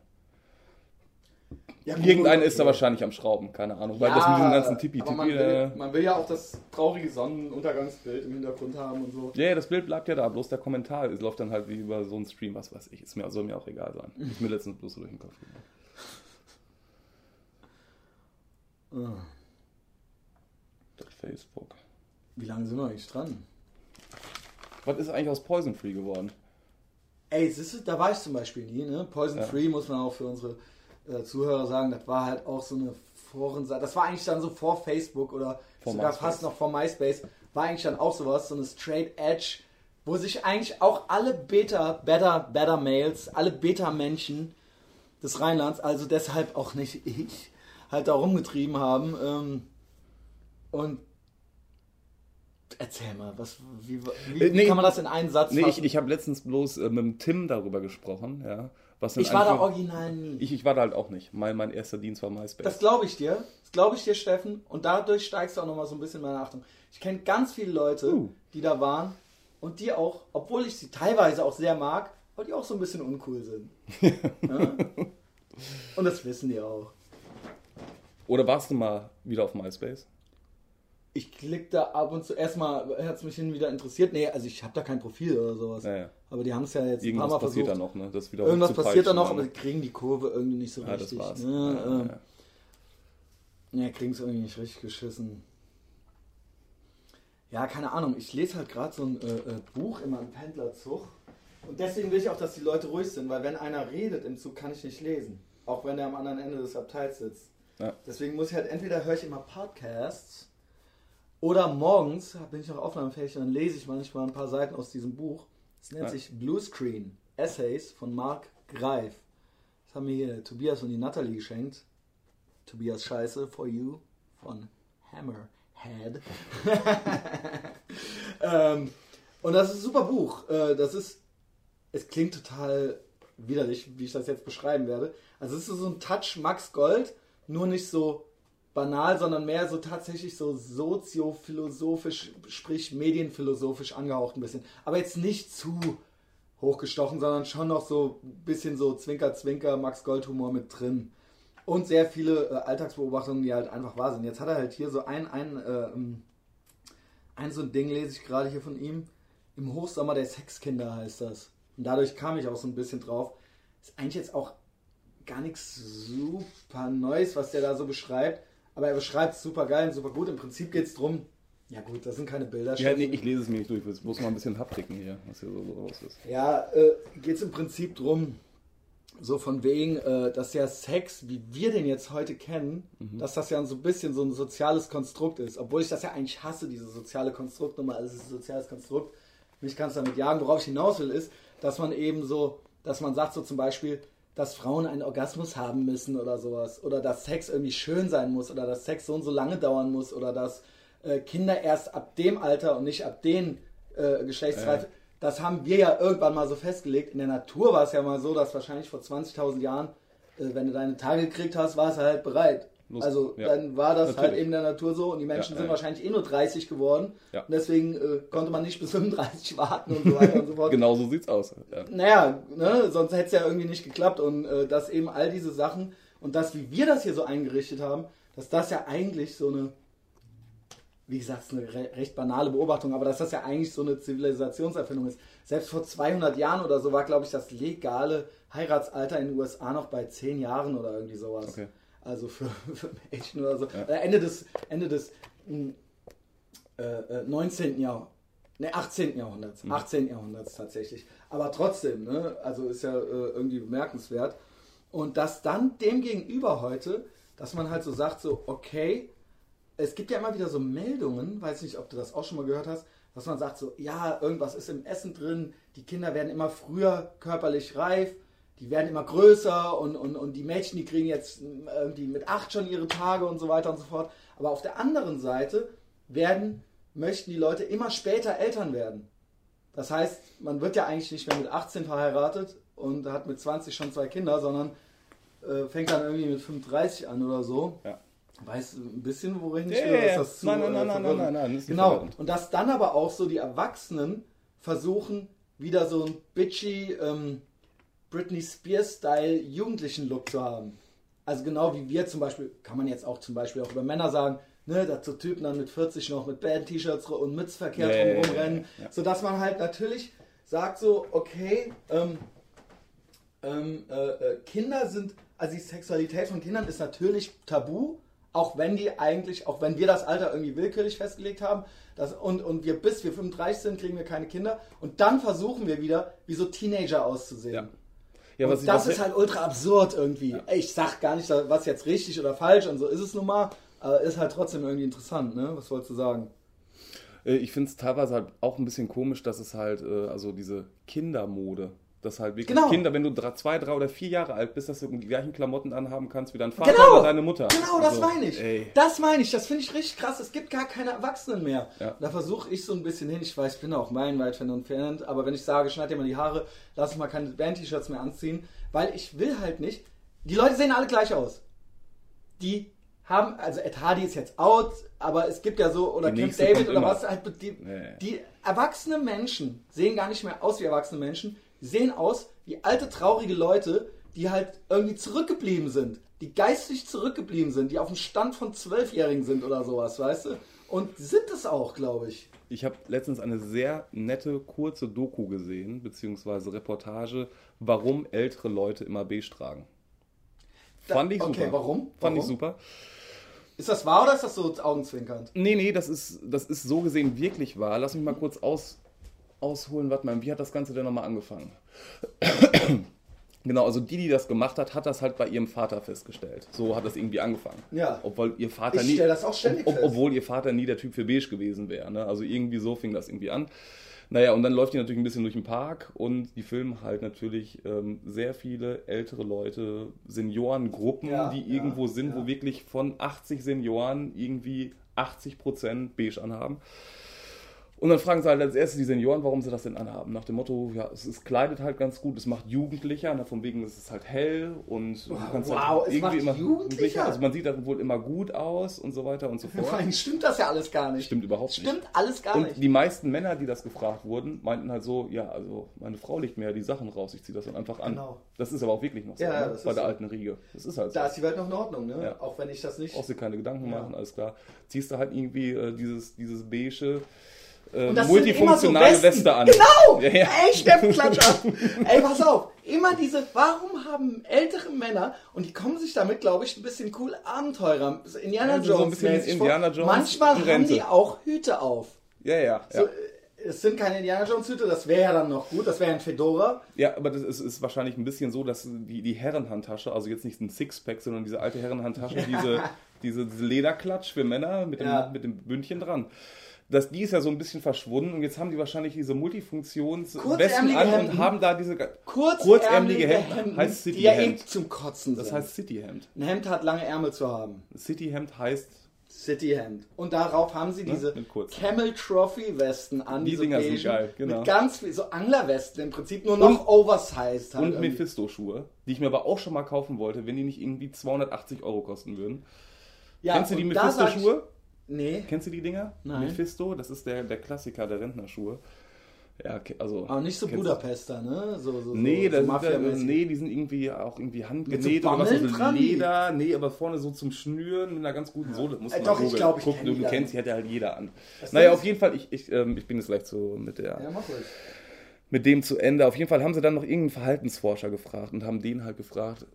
Ja, gut, Irgendeiner ist da wahrscheinlich am Schrauben, keine Ahnung. Weil das mit diesem ganzen Tippi-Tippi... man, äh, will, man will ja auch das traurige Sonnenuntergangsbild im Hintergrund haben und so. Ja, ja, das Bild bleibt ja da, bloß der Kommentar es läuft dann halt wie über so einen Stream, was weiß ich. Ist mir, soll mir auch egal sein. Ist mir letztens bloß so durch den Kopf gegangen. Ah. Das Facebook. Wie lange sind wir eigentlich dran? Was ist eigentlich aus Poison Free geworden? Ey, du, da war ich zum Beispiel nie, ne? Poison Ja. Free muss man auch für unsere äh, Zuhörer sagen, das war halt auch so eine Forenseite. Das war eigentlich dann so vor Facebook oder Vor sogar MySpace. fast noch vor MySpace. War eigentlich dann auch sowas, so eine Straight Edge, wo sich eigentlich auch alle Beta, Better, Better Males, alle Beta-Menschen des Rheinlands, also deshalb auch nicht ich, halt da rumgetrieben haben. Ähm, und erzähl mal, was, wie, wie, Äh, nee, wie kann man das in einen Satz Nee, fassen? ich, ich habe letztens bloß äh, mit dem Tim darüber gesprochen, ja. Was Ich war da original nie. Ich, ich war da halt auch nicht. Mein, mein erster Dienst war MySpace. Das glaube ich dir. Das glaube ich dir, Steffen. Und dadurch steigst du auch nochmal so ein bisschen meine Achtung. Ich kenne ganz viele Leute, Uh. die da waren und die auch, obwohl ich sie teilweise auch sehr mag, aber die auch so ein bisschen uncool sind. (laughs) ja? Und das wissen die auch. Oder warst du mal wieder auf MySpace? Ich klick da ab und zu, erstmal hat es mich hin wieder interessiert. Nee, also ich habe da kein Profil oder sowas. Ja, ja. Aber die haben es ja jetzt ein paar Irgendwas Mal passiert versucht. da noch, ne? Das wieder Irgendwas passiert da noch, aber die kriegen die Kurve irgendwie nicht so Ja, das richtig. war's. Ne? Ja, ähm, kriegen es irgendwie nicht richtig geschissen. Ja, keine Ahnung. Ich lese halt gerade so ein äh, äh, Buch immer im Pendlerzug. Und deswegen will ich auch, dass die Leute ruhig sind, weil wenn einer redet im Zug, kann ich nicht lesen. Auch wenn er am anderen Ende des Abteils sitzt. Deswegen muss ich halt entweder höre ich immer Podcasts oder morgens bin ich noch aufnahmefähig und dann lese ich manchmal ein paar Seiten aus diesem Buch. Es nennt Ja. sich Blue Screen Essays von Mark Greif. Das haben mir hier Tobias und die Natalie geschenkt. Tobias Scheiße for You von Hammerhead. (laughs) ähm, und das ist ein super Buch. Äh, das ist, es klingt total widerlich, wie ich das jetzt beschreiben werde. Also es ist so ein Touch Max Gold, nur nicht so banal, sondern mehr so tatsächlich so soziophilosophisch, sprich medienphilosophisch angehaucht ein bisschen. Aber jetzt nicht zu hochgestochen, sondern schon noch so ein bisschen so Zwinker-Zwinker Max Gold Humor mit drin. Und sehr viele äh, Alltagsbeobachtungen, die halt einfach wahr sind. Jetzt hat er halt hier so ein, ein, äh, ähm, ein so ein Ding, lese ich gerade hier von ihm. Im Hochsommer der Sexkinder heißt das. Und dadurch kam ich auch so ein bisschen drauf. Ist eigentlich jetzt auch gar nichts super Neues, was der da so beschreibt. Aber er beschreibt es super geil und super gut. Im Prinzip geht es drum. Ja gut, das sind keine Bilder. Ja, nee, ich lese es mir nicht durch. Ich bloß mal ein bisschen abklicken hier, was hier so raus ist. Ja, äh, geht es im Prinzip drum, so von wegen, äh, dass ja Sex, wie wir den jetzt heute kennen, dass das ja so ein bisschen so ein soziales Konstrukt ist. Obwohl ich das ja eigentlich hasse, diese soziale Konstruktnummer. Also es ist ein soziales Konstrukt. Mich kannst du damit jagen. Worauf ich hinaus will, ist, dass man eben so, dass man sagt so zum Beispiel, dass Frauen einen Orgasmus haben müssen oder sowas. Oder dass Sex irgendwie schön sein muss. Oder dass Sex so und so lange dauern muss. Oder dass äh, Kinder erst ab dem Alter und nicht ab den äh, Geschlechtsreife. Das haben wir ja irgendwann mal so festgelegt. In der Natur war es ja mal so, dass wahrscheinlich vor 20.000 Jahren, äh, wenn du deine Tage gekriegt hast, war es halt bereit. Los, also ja. dann war das halt Natürlich. eben in der Natur so und die Menschen Ja, sind ja. wahrscheinlich eh nur 30 geworden. Und deswegen äh, konnte man nicht bis (laughs) 35 warten und so weiter und so fort. Genau so sieht's aus. Ja. Naja, ne, sonst hätte es ja irgendwie nicht geklappt. Und äh, dass eben all diese Sachen und das, wie wir das hier so eingerichtet haben, dass das ja eigentlich so eine, wie gesagt, eine re recht banale Beobachtung, aber dass das ja eigentlich so eine Zivilisationserfindung ist. Selbst vor 200 Jahren oder so war, glaube ich, das legale Heiratsalter in den USA noch bei 10 Jahren oder irgendwie sowas. Okay. Also für, (laughs) für Mädchen oder so. Ja. Äh, Ende des, Ende des mh, äh, äh, 19. Jahrhunderts. Ne, 18. Jahrhunderts. 18. Jahrhunderts tatsächlich. Aber trotzdem, ne? Also ist ja äh, irgendwie bemerkenswert. Und dass dann dem gegenüber heute, dass man halt so sagt, so, okay, es gibt ja immer wieder so Meldungen, weiß nicht, ob du das auch schon mal gehört hast, dass man sagt so, ja, irgendwas ist im Essen drin, die Kinder werden immer früher körperlich reif, die werden immer größer und, und, und die Mädchen, die kriegen jetzt irgendwie mit acht schon ihre Tage und so weiter und so fort. Aber auf der anderen Seite werden, möchten die Leute immer später Eltern werden. Das heißt, man wird ja eigentlich nicht mehr mit 18 verheiratet und hat mit 20 schon zwei Kinder, sondern äh, fängt dann irgendwie mit 35 an oder so. Ja. Weißt du ein bisschen, worin ich will? ja. das zu, Nein, nein, äh, nein, nein, nein, nein, nein, Genau. Und dass dann aber auch so die Erwachsenen versuchen, wieder so einen bitchy ähm, Britney Spears-Style jugendlichen Look zu haben. Also genau wie wir zum Beispiel, kann man jetzt auch zum Beispiel auch über Männer sagen, ne, dass so Typen dann mit 40 noch mit Band-T-Shirts und Mütz verkehrt ja, rumrennen, ja, ja. sodass man halt natürlich sagt so, okay, ähm, ähm, äh, äh, Kinder sind, also die Sexualität von Kindern ist natürlich tabu, auch wenn die eigentlich, auch wenn wir das Alter irgendwie willkürlich festgelegt haben, das, und, und wir bis wir 35 sind, kriegen wir keine Kinder und dann versuchen wir wieder, wie so Teenager auszusehen. Ja. Ja, und das ist halt ultra absurd irgendwie. Ich sag gar nicht, was jetzt richtig oder falsch und so ist es nun mal, aber ist halt trotzdem irgendwie interessant, ne? Was wolltest du sagen? Äh, Ich finde es teilweise halt auch ein bisschen komisch, dass es halt, äh, also diese Kindermode, dass halt wirklich Genau. Kinder, wenn du drei, zwei, drei oder vier Jahre alt bist, dass du die gleichen Klamotten anhaben kannst wie dein Vater Genau, oder deine Mutter. Genau, das Also, meine ich. Ey. Das meine ich. Das finde ich richtig krass. Es gibt gar keine Erwachsenen mehr. Ja. Da versuche ich so ein bisschen hin. Ich weiß, ich bin auch meilenweit von entfernt. Aber wenn ich sage, schneid dir mal die Haare, lass uns mal keine Band-T-Shirts mehr anziehen, weil ich will halt nicht. Die Leute sehen alle gleich aus. Die haben, also Ed Hardy ist jetzt out, aber es gibt ja so, oder Camp nächste David oder immer. was, halt, die, Nee. die erwachsene Menschen sehen gar nicht mehr aus wie erwachsene Menschen, sehen aus wie alte, traurige Leute, die halt irgendwie zurückgeblieben sind, die geistig zurückgeblieben sind, die auf dem Stand von Zwölfjährigen sind oder sowas, weißt du? Und sind es auch, glaube ich. Ich habe letztens eine sehr nette, kurze Doku gesehen, beziehungsweise Reportage, warum ältere Leute immer beige tragen. Da- Fand ich okay, super. warum? Fand ich Warum? super. Ist das wahr oder ist das so augenzwinkernd? Nee, nee, das ist, das ist so gesehen wirklich wahr. Lass mich mal kurz aus, ausholen. Warte mal, wie hat das Ganze denn nochmal angefangen? genau, also die, die das gemacht hat, hat das halt bei ihrem Vater festgestellt. So hat das irgendwie angefangen. Ja. Obwohl ihr Vater Ich nie. das auch ständig ob, fest. Obwohl ihr Vater nie der Typ für beige gewesen wäre. Ne? Also irgendwie so fing das irgendwie an. Naja, und dann läuft die natürlich ein bisschen durch den Park und die filmen halt natürlich ähm, sehr viele ältere Leute, Seniorengruppen, Ja, die ja, irgendwo sind, ja. wo wirklich von 80 Senioren irgendwie 80% beige anhaben. Und dann fragen sie halt als erstes die Senioren, warum sie das denn anhaben. Nach dem Motto, ja, es, es kleidet halt ganz gut, es macht jugendlicher, na, von wegen ist es halt hell und du kannst wow, halt es macht jugendlicher? Also man sieht dann wohl immer gut aus und so weiter und so Vor fort. allem stimmt das ja alles gar nicht. Stimmt überhaupt nicht. Stimmt alles gar Und nicht. die meisten Männer, die das gefragt wurden, meinten halt so, ja, also meine Frau legt mir ja die Sachen raus, ich ziehe das dann einfach an. Genau. Das ist aber auch wirklich noch so, Ja, ne? bei ist der so. alten Riege. Das ist halt so. Da ist die Welt noch in Ordnung, ne? Ja. Auch wenn ich das nicht. Brauchst dir keine Gedanken Ja. machen, alles klar. Ziehst du halt irgendwie äh, dieses, dieses beige, äh, multifunktionale so. Weste an. Genau! Ja, ja. Ey, Steffen, klatsch ab! (laughs) Ey, pass auf! Immer diese, warum haben ältere Männer, und die kommen sich damit, glaube ich, ein bisschen cool Abenteurer, Indiana Ja, so ein Jones bisschen. Indiana Jones Manchmal haben Rente. die auch Hüte auf. Ja, ja. So, ja. es sind keine Indiana Jones Hüte, das wäre ja dann noch gut, das wäre ein Fedora. Ja, aber das ist, ist wahrscheinlich ein bisschen so, dass die, die Herrenhandtasche, also jetzt nicht ein Sixpack, sondern diese alte Herrenhandtasche, diese, (laughs) diese, diese Lederklatsch für Männer mit dem, mit dem Bündchen dran. Das, die ist ja so ein bisschen verschwunden und jetzt haben die wahrscheinlich diese Multifunktionswesten Kurzärmelige an und Hemden. haben da diese ga- Kurzärmelige Hemden, Hemden, heißt die ja eh Cityhemd. zum Kotzen Das sind. heißt Cityhemd. ein Hemd hat lange Ärmel zu haben. Cityhemd heißt Cityhemd. Und darauf haben sie diese mit kurz. Camel Trophy Westen an. Die diese Dinger sind geil, genau. Mit ganz viel, so Anglerwesten im Prinzip, nur noch oversized. Halt und. Mephisto-Schuhe, die ich mir aber auch schon mal kaufen wollte, wenn die nicht irgendwie 280 Euro kosten würden. ja, Kennst du die und Mephisto-Schuhe? Nee, Kennst du die Dinger? Nein. Mephisto, das ist der, der Klassiker der Rentnerschuhe. Ja, also. aber nicht so Budapester, ne? So, so, Nee, so, so Mafia-mäßig. nee, die sind irgendwie auch irgendwie handgenäht so oder was so dran? Leder. Nee, aber vorne so zum Schnüren mit einer ganz guten Sohle. Muss Äh, man doch, ich googeln. glaub, ich Guck, kenn du, kennst, die hat ja halt jeder an. Das naja, auf jeden Fall, ich, ich, ähm, ich bin jetzt gleich zu, mit, der, Ja, mach ruhig. mit dem zu Ende. Auf jeden Fall haben sie dann noch irgendeinen Verhaltensforscher gefragt und haben den halt gefragt,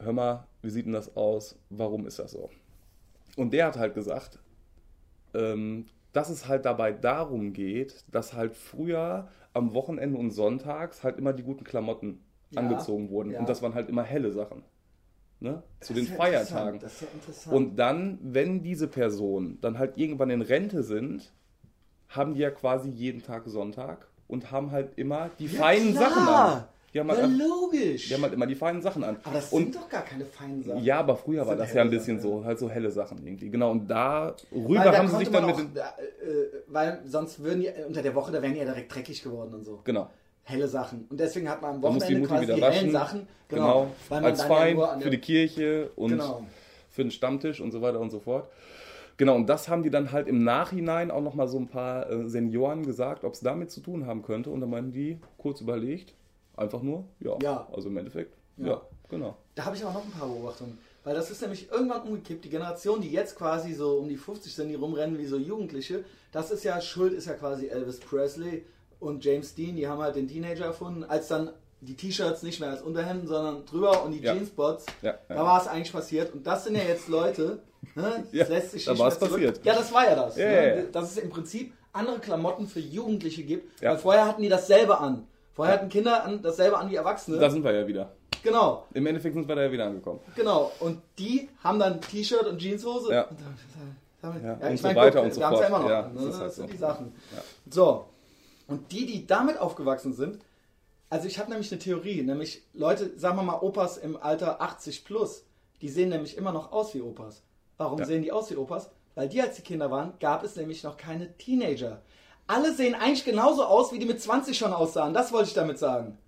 hör mal, wie sieht denn das aus? Warum ist das so? Und der hat halt gesagt, ähm, dass es halt dabei darum geht, dass halt früher am Wochenende und sonntags halt immer die guten Klamotten Ja, angezogen wurden. ja. Und das waren halt immer helle Sachen. Ne? Zu den ja Feiertagen. Und dann, wenn diese Personen dann halt irgendwann in Rente sind, haben die ja quasi jeden Tag Sonntag und haben halt immer die feinen klar. Sachen an. Die haben Ja, halt, logisch. die haben halt immer die feinen Sachen an. aber das und sind doch gar keine feinen Sachen. ja, aber früher war das ja ein bisschen Sachen, so, halt so helle Sachen irgendwie. Genau, und da rüber da haben sie sich dann man mit auch, äh, weil sonst würden die unter der Woche, da wären die ja direkt dreckig geworden und so. Genau. Helle Sachen. Und deswegen hat man am Da die Wochenende Mutti quasi wieder die waschen. hellen Sachen. Genau. man Als ja Fein an für die Kirche und Genau. für den Stammtisch und so weiter und so fort. Genau, und das haben die dann halt im Nachhinein auch nochmal so ein paar äh, Senioren gesagt, ob es damit zu tun haben könnte. Und dann meinten die, kurz überlegt, einfach nur, ja. Ja. Also im Endeffekt, ja, Ja. genau. Da habe ich aber noch ein paar Beobachtungen. Weil das ist nämlich irgendwann umgekippt. Die Generation, die jetzt quasi so um die 50 sind, die rumrennen wie so Jugendliche, das ist ja, Schuld ist ja quasi Elvis Presley und James Dean, die haben halt den Teenager erfunden, als dann die T-Shirts nicht mehr als Unterhemden, sondern drüber und die Ja. Jeansbots, Ja, ja. da war es eigentlich passiert. Und das sind ja jetzt Leute, ne? (laughs) das Ja, lässt sich da nicht mehr zurück- passiert. Ja, das war ja das. Ne? Dass es im Prinzip andere Klamotten für Jugendliche gibt. Weil vorher hatten die dasselbe an. Vorher hatten Kinder an, dasselbe an wie Erwachsene. Da sind wir ja wieder. genau. Im Endeffekt sind wir da ja wieder angekommen. Genau, und die haben dann T-Shirt und Jeanshose. Ja. Und damit, Ja, ja, und ich so mein, weiter guck, und so haben's ja fort. immer noch. Ja, an, das ne? ist halt das sind so. die Sachen. So, und die, die damit aufgewachsen sind, also ich habe nämlich eine Theorie, nämlich Leute, sagen wir mal Opas im Alter 80 plus, die sehen nämlich immer noch aus wie Opas. Warum sehen die aus wie Opas? Weil die, als die Kinder waren, gab es nämlich noch keine Teenager. Alle sehen eigentlich genauso aus, wie die mit 20 schon aussahen. Das wollte ich damit sagen.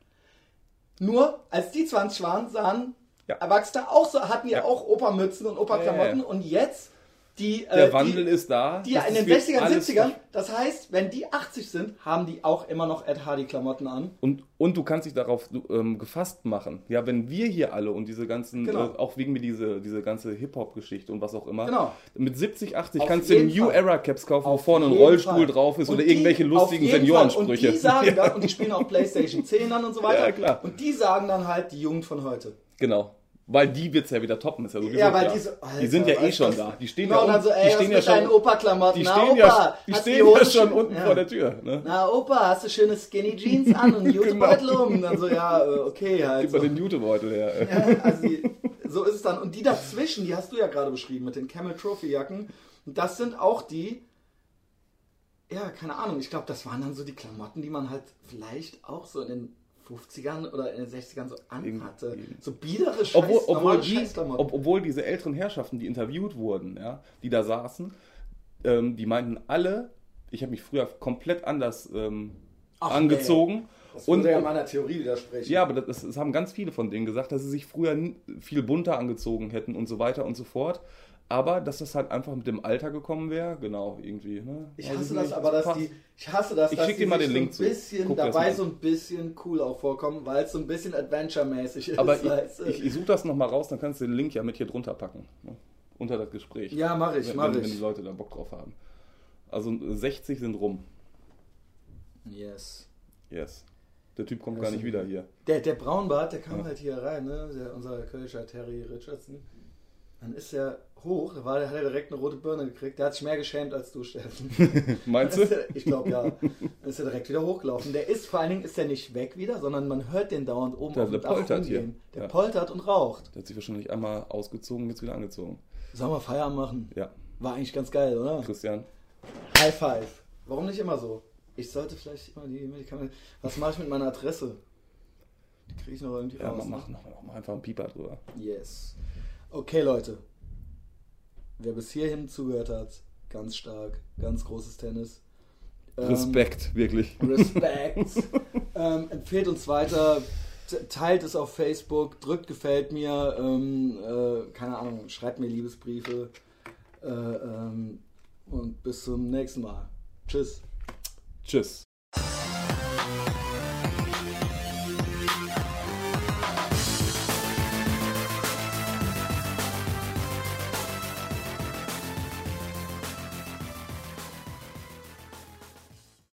Nur, als die 20 waren, sahen Ja. Erwachsene auch so, hatten ja, Ja. auch Opermützen und Operklamotten. Ja. Und jetzt, die... Der äh, Wandel die, ist da. die Das in den wird 60ern, alles 70ern, das heißt, wenn die 80 sind, haben die auch immer noch Ed Hardy Klamotten an. Und, und du kannst dich darauf ähm, gefasst machen. Ja, wenn wir hier alle und diese ganzen, Genau. äh, auch wegen mir diese, diese ganze Hip-Hop-Geschichte und was auch immer, Genau. mit 70, 80 Auf kannst du New Fall. Era Caps kaufen, wo Auf vorne ein Rollstuhl Fall. drauf ist Und oder die- irgendwelche lustigen. Seniorensprüche. Und die sagen ja, dann, und die (laughs) spielen auch PlayStation 10 dann und so weiter. Ja, klar. Und die sagen dann halt die Jugend von heute. genau. Weil die wird's ja wieder toppen, ist ja sowieso Ja, weil klar. die so, die sind ja Alter, eh schon da. Die stehen genau, ja, und so, ey, die stehen ja schon, Opa-Klamotten? die Na, stehen Opa, ja, die stehen die ja schon unten ja. vor der Tür. Ne? Na, Opa, hast du schöne Skinny Jeans an und einen (laughs) Jutebeutel um? Und dann so, ja, äh, okay, halt. Gib mal So. den Jutebeutel her. Ja, also die, so ist es dann. Und die dazwischen, die hast du ja gerade beschrieben mit den Camel Trophy Jacken. Und das sind auch die, ja, keine Ahnung, ich glaube, das waren dann so die Klamotten, die man halt vielleicht auch so in den 50ern oder in den 60ern so anhatte. So biedere Scheiß, obwohl, obwohl, die, ob, obwohl diese älteren Herrschaften, die interviewt wurden, ja, die da saßen, ähm, die meinten alle, ich habe mich früher komplett anders ähm, Ach, angezogen. das und, würde ja meiner Theorie widersprechen. ja, aber das, das haben ganz viele von denen gesagt, dass sie sich früher viel bunter angezogen hätten und so weiter und so fort. Aber dass das halt einfach mit dem Alter gekommen wäre, genau, irgendwie. Ne? Ich hasse nicht, das aber, dass passt. die, ich hasse das, Ich dass die dir mal den so Link ein zu. bisschen Guck dabei so ein bisschen cool auch vorkommen, weil es so ein bisschen Adventure-mäßig ist. Aber (laughs) weißt du? ich, ich, ich suche das nochmal raus, dann kannst du den Link ja mit hier drunter packen. Ne? Unter das Gespräch. ja, mach ich, wenn, mach wenn, wenn die ich. Leute da Bock drauf haben. Also äh, 60 sind rum. Yes. Yes. Der Typ kommt gar Also- nicht wieder hier. Der, der Braunbart, der kam halt hier rein, ne? Der, unser Kölscher Terry Richardson. Dann ist er hoch, da war, hat er direkt eine rote Birne gekriegt. Der hat sich mehr geschämt als du, Steffen. (laughs) Meinst du? er- ich glaube ja. Dann ist er direkt wieder hochgelaufen. Der ist vor allen Dingen ist der nicht weg wieder, sondern man hört den dauernd oben Der- auf der poltert hier. Der Ja. poltert und raucht. Der hat sich wahrscheinlich einmal ausgezogen, jetzt wieder angezogen. Sollen wir Feierabend machen? Ja, War eigentlich ganz geil, oder? Christian. High five. Warum nicht immer so? Ich sollte vielleicht immer die Medikamente. Was mache ich mit meiner Adresse? Die kriege ich noch irgendwie Ja, raus. mach, ne? mach, mach einfach einen Pieper drüber. Yes. Okay, Leute. Wer bis hierhin zugehört hat, ganz stark, ganz großes Tennis. Ähm, Respekt, wirklich. Respekt. (laughs) ähm, empfehlt uns weiter, teilt es auf Facebook, drückt gefällt mir, ähm, äh, keine Ahnung, schreibt mir Liebesbriefe. Äh, ähm, und bis zum nächsten Mal. Tschüss. Tschüss.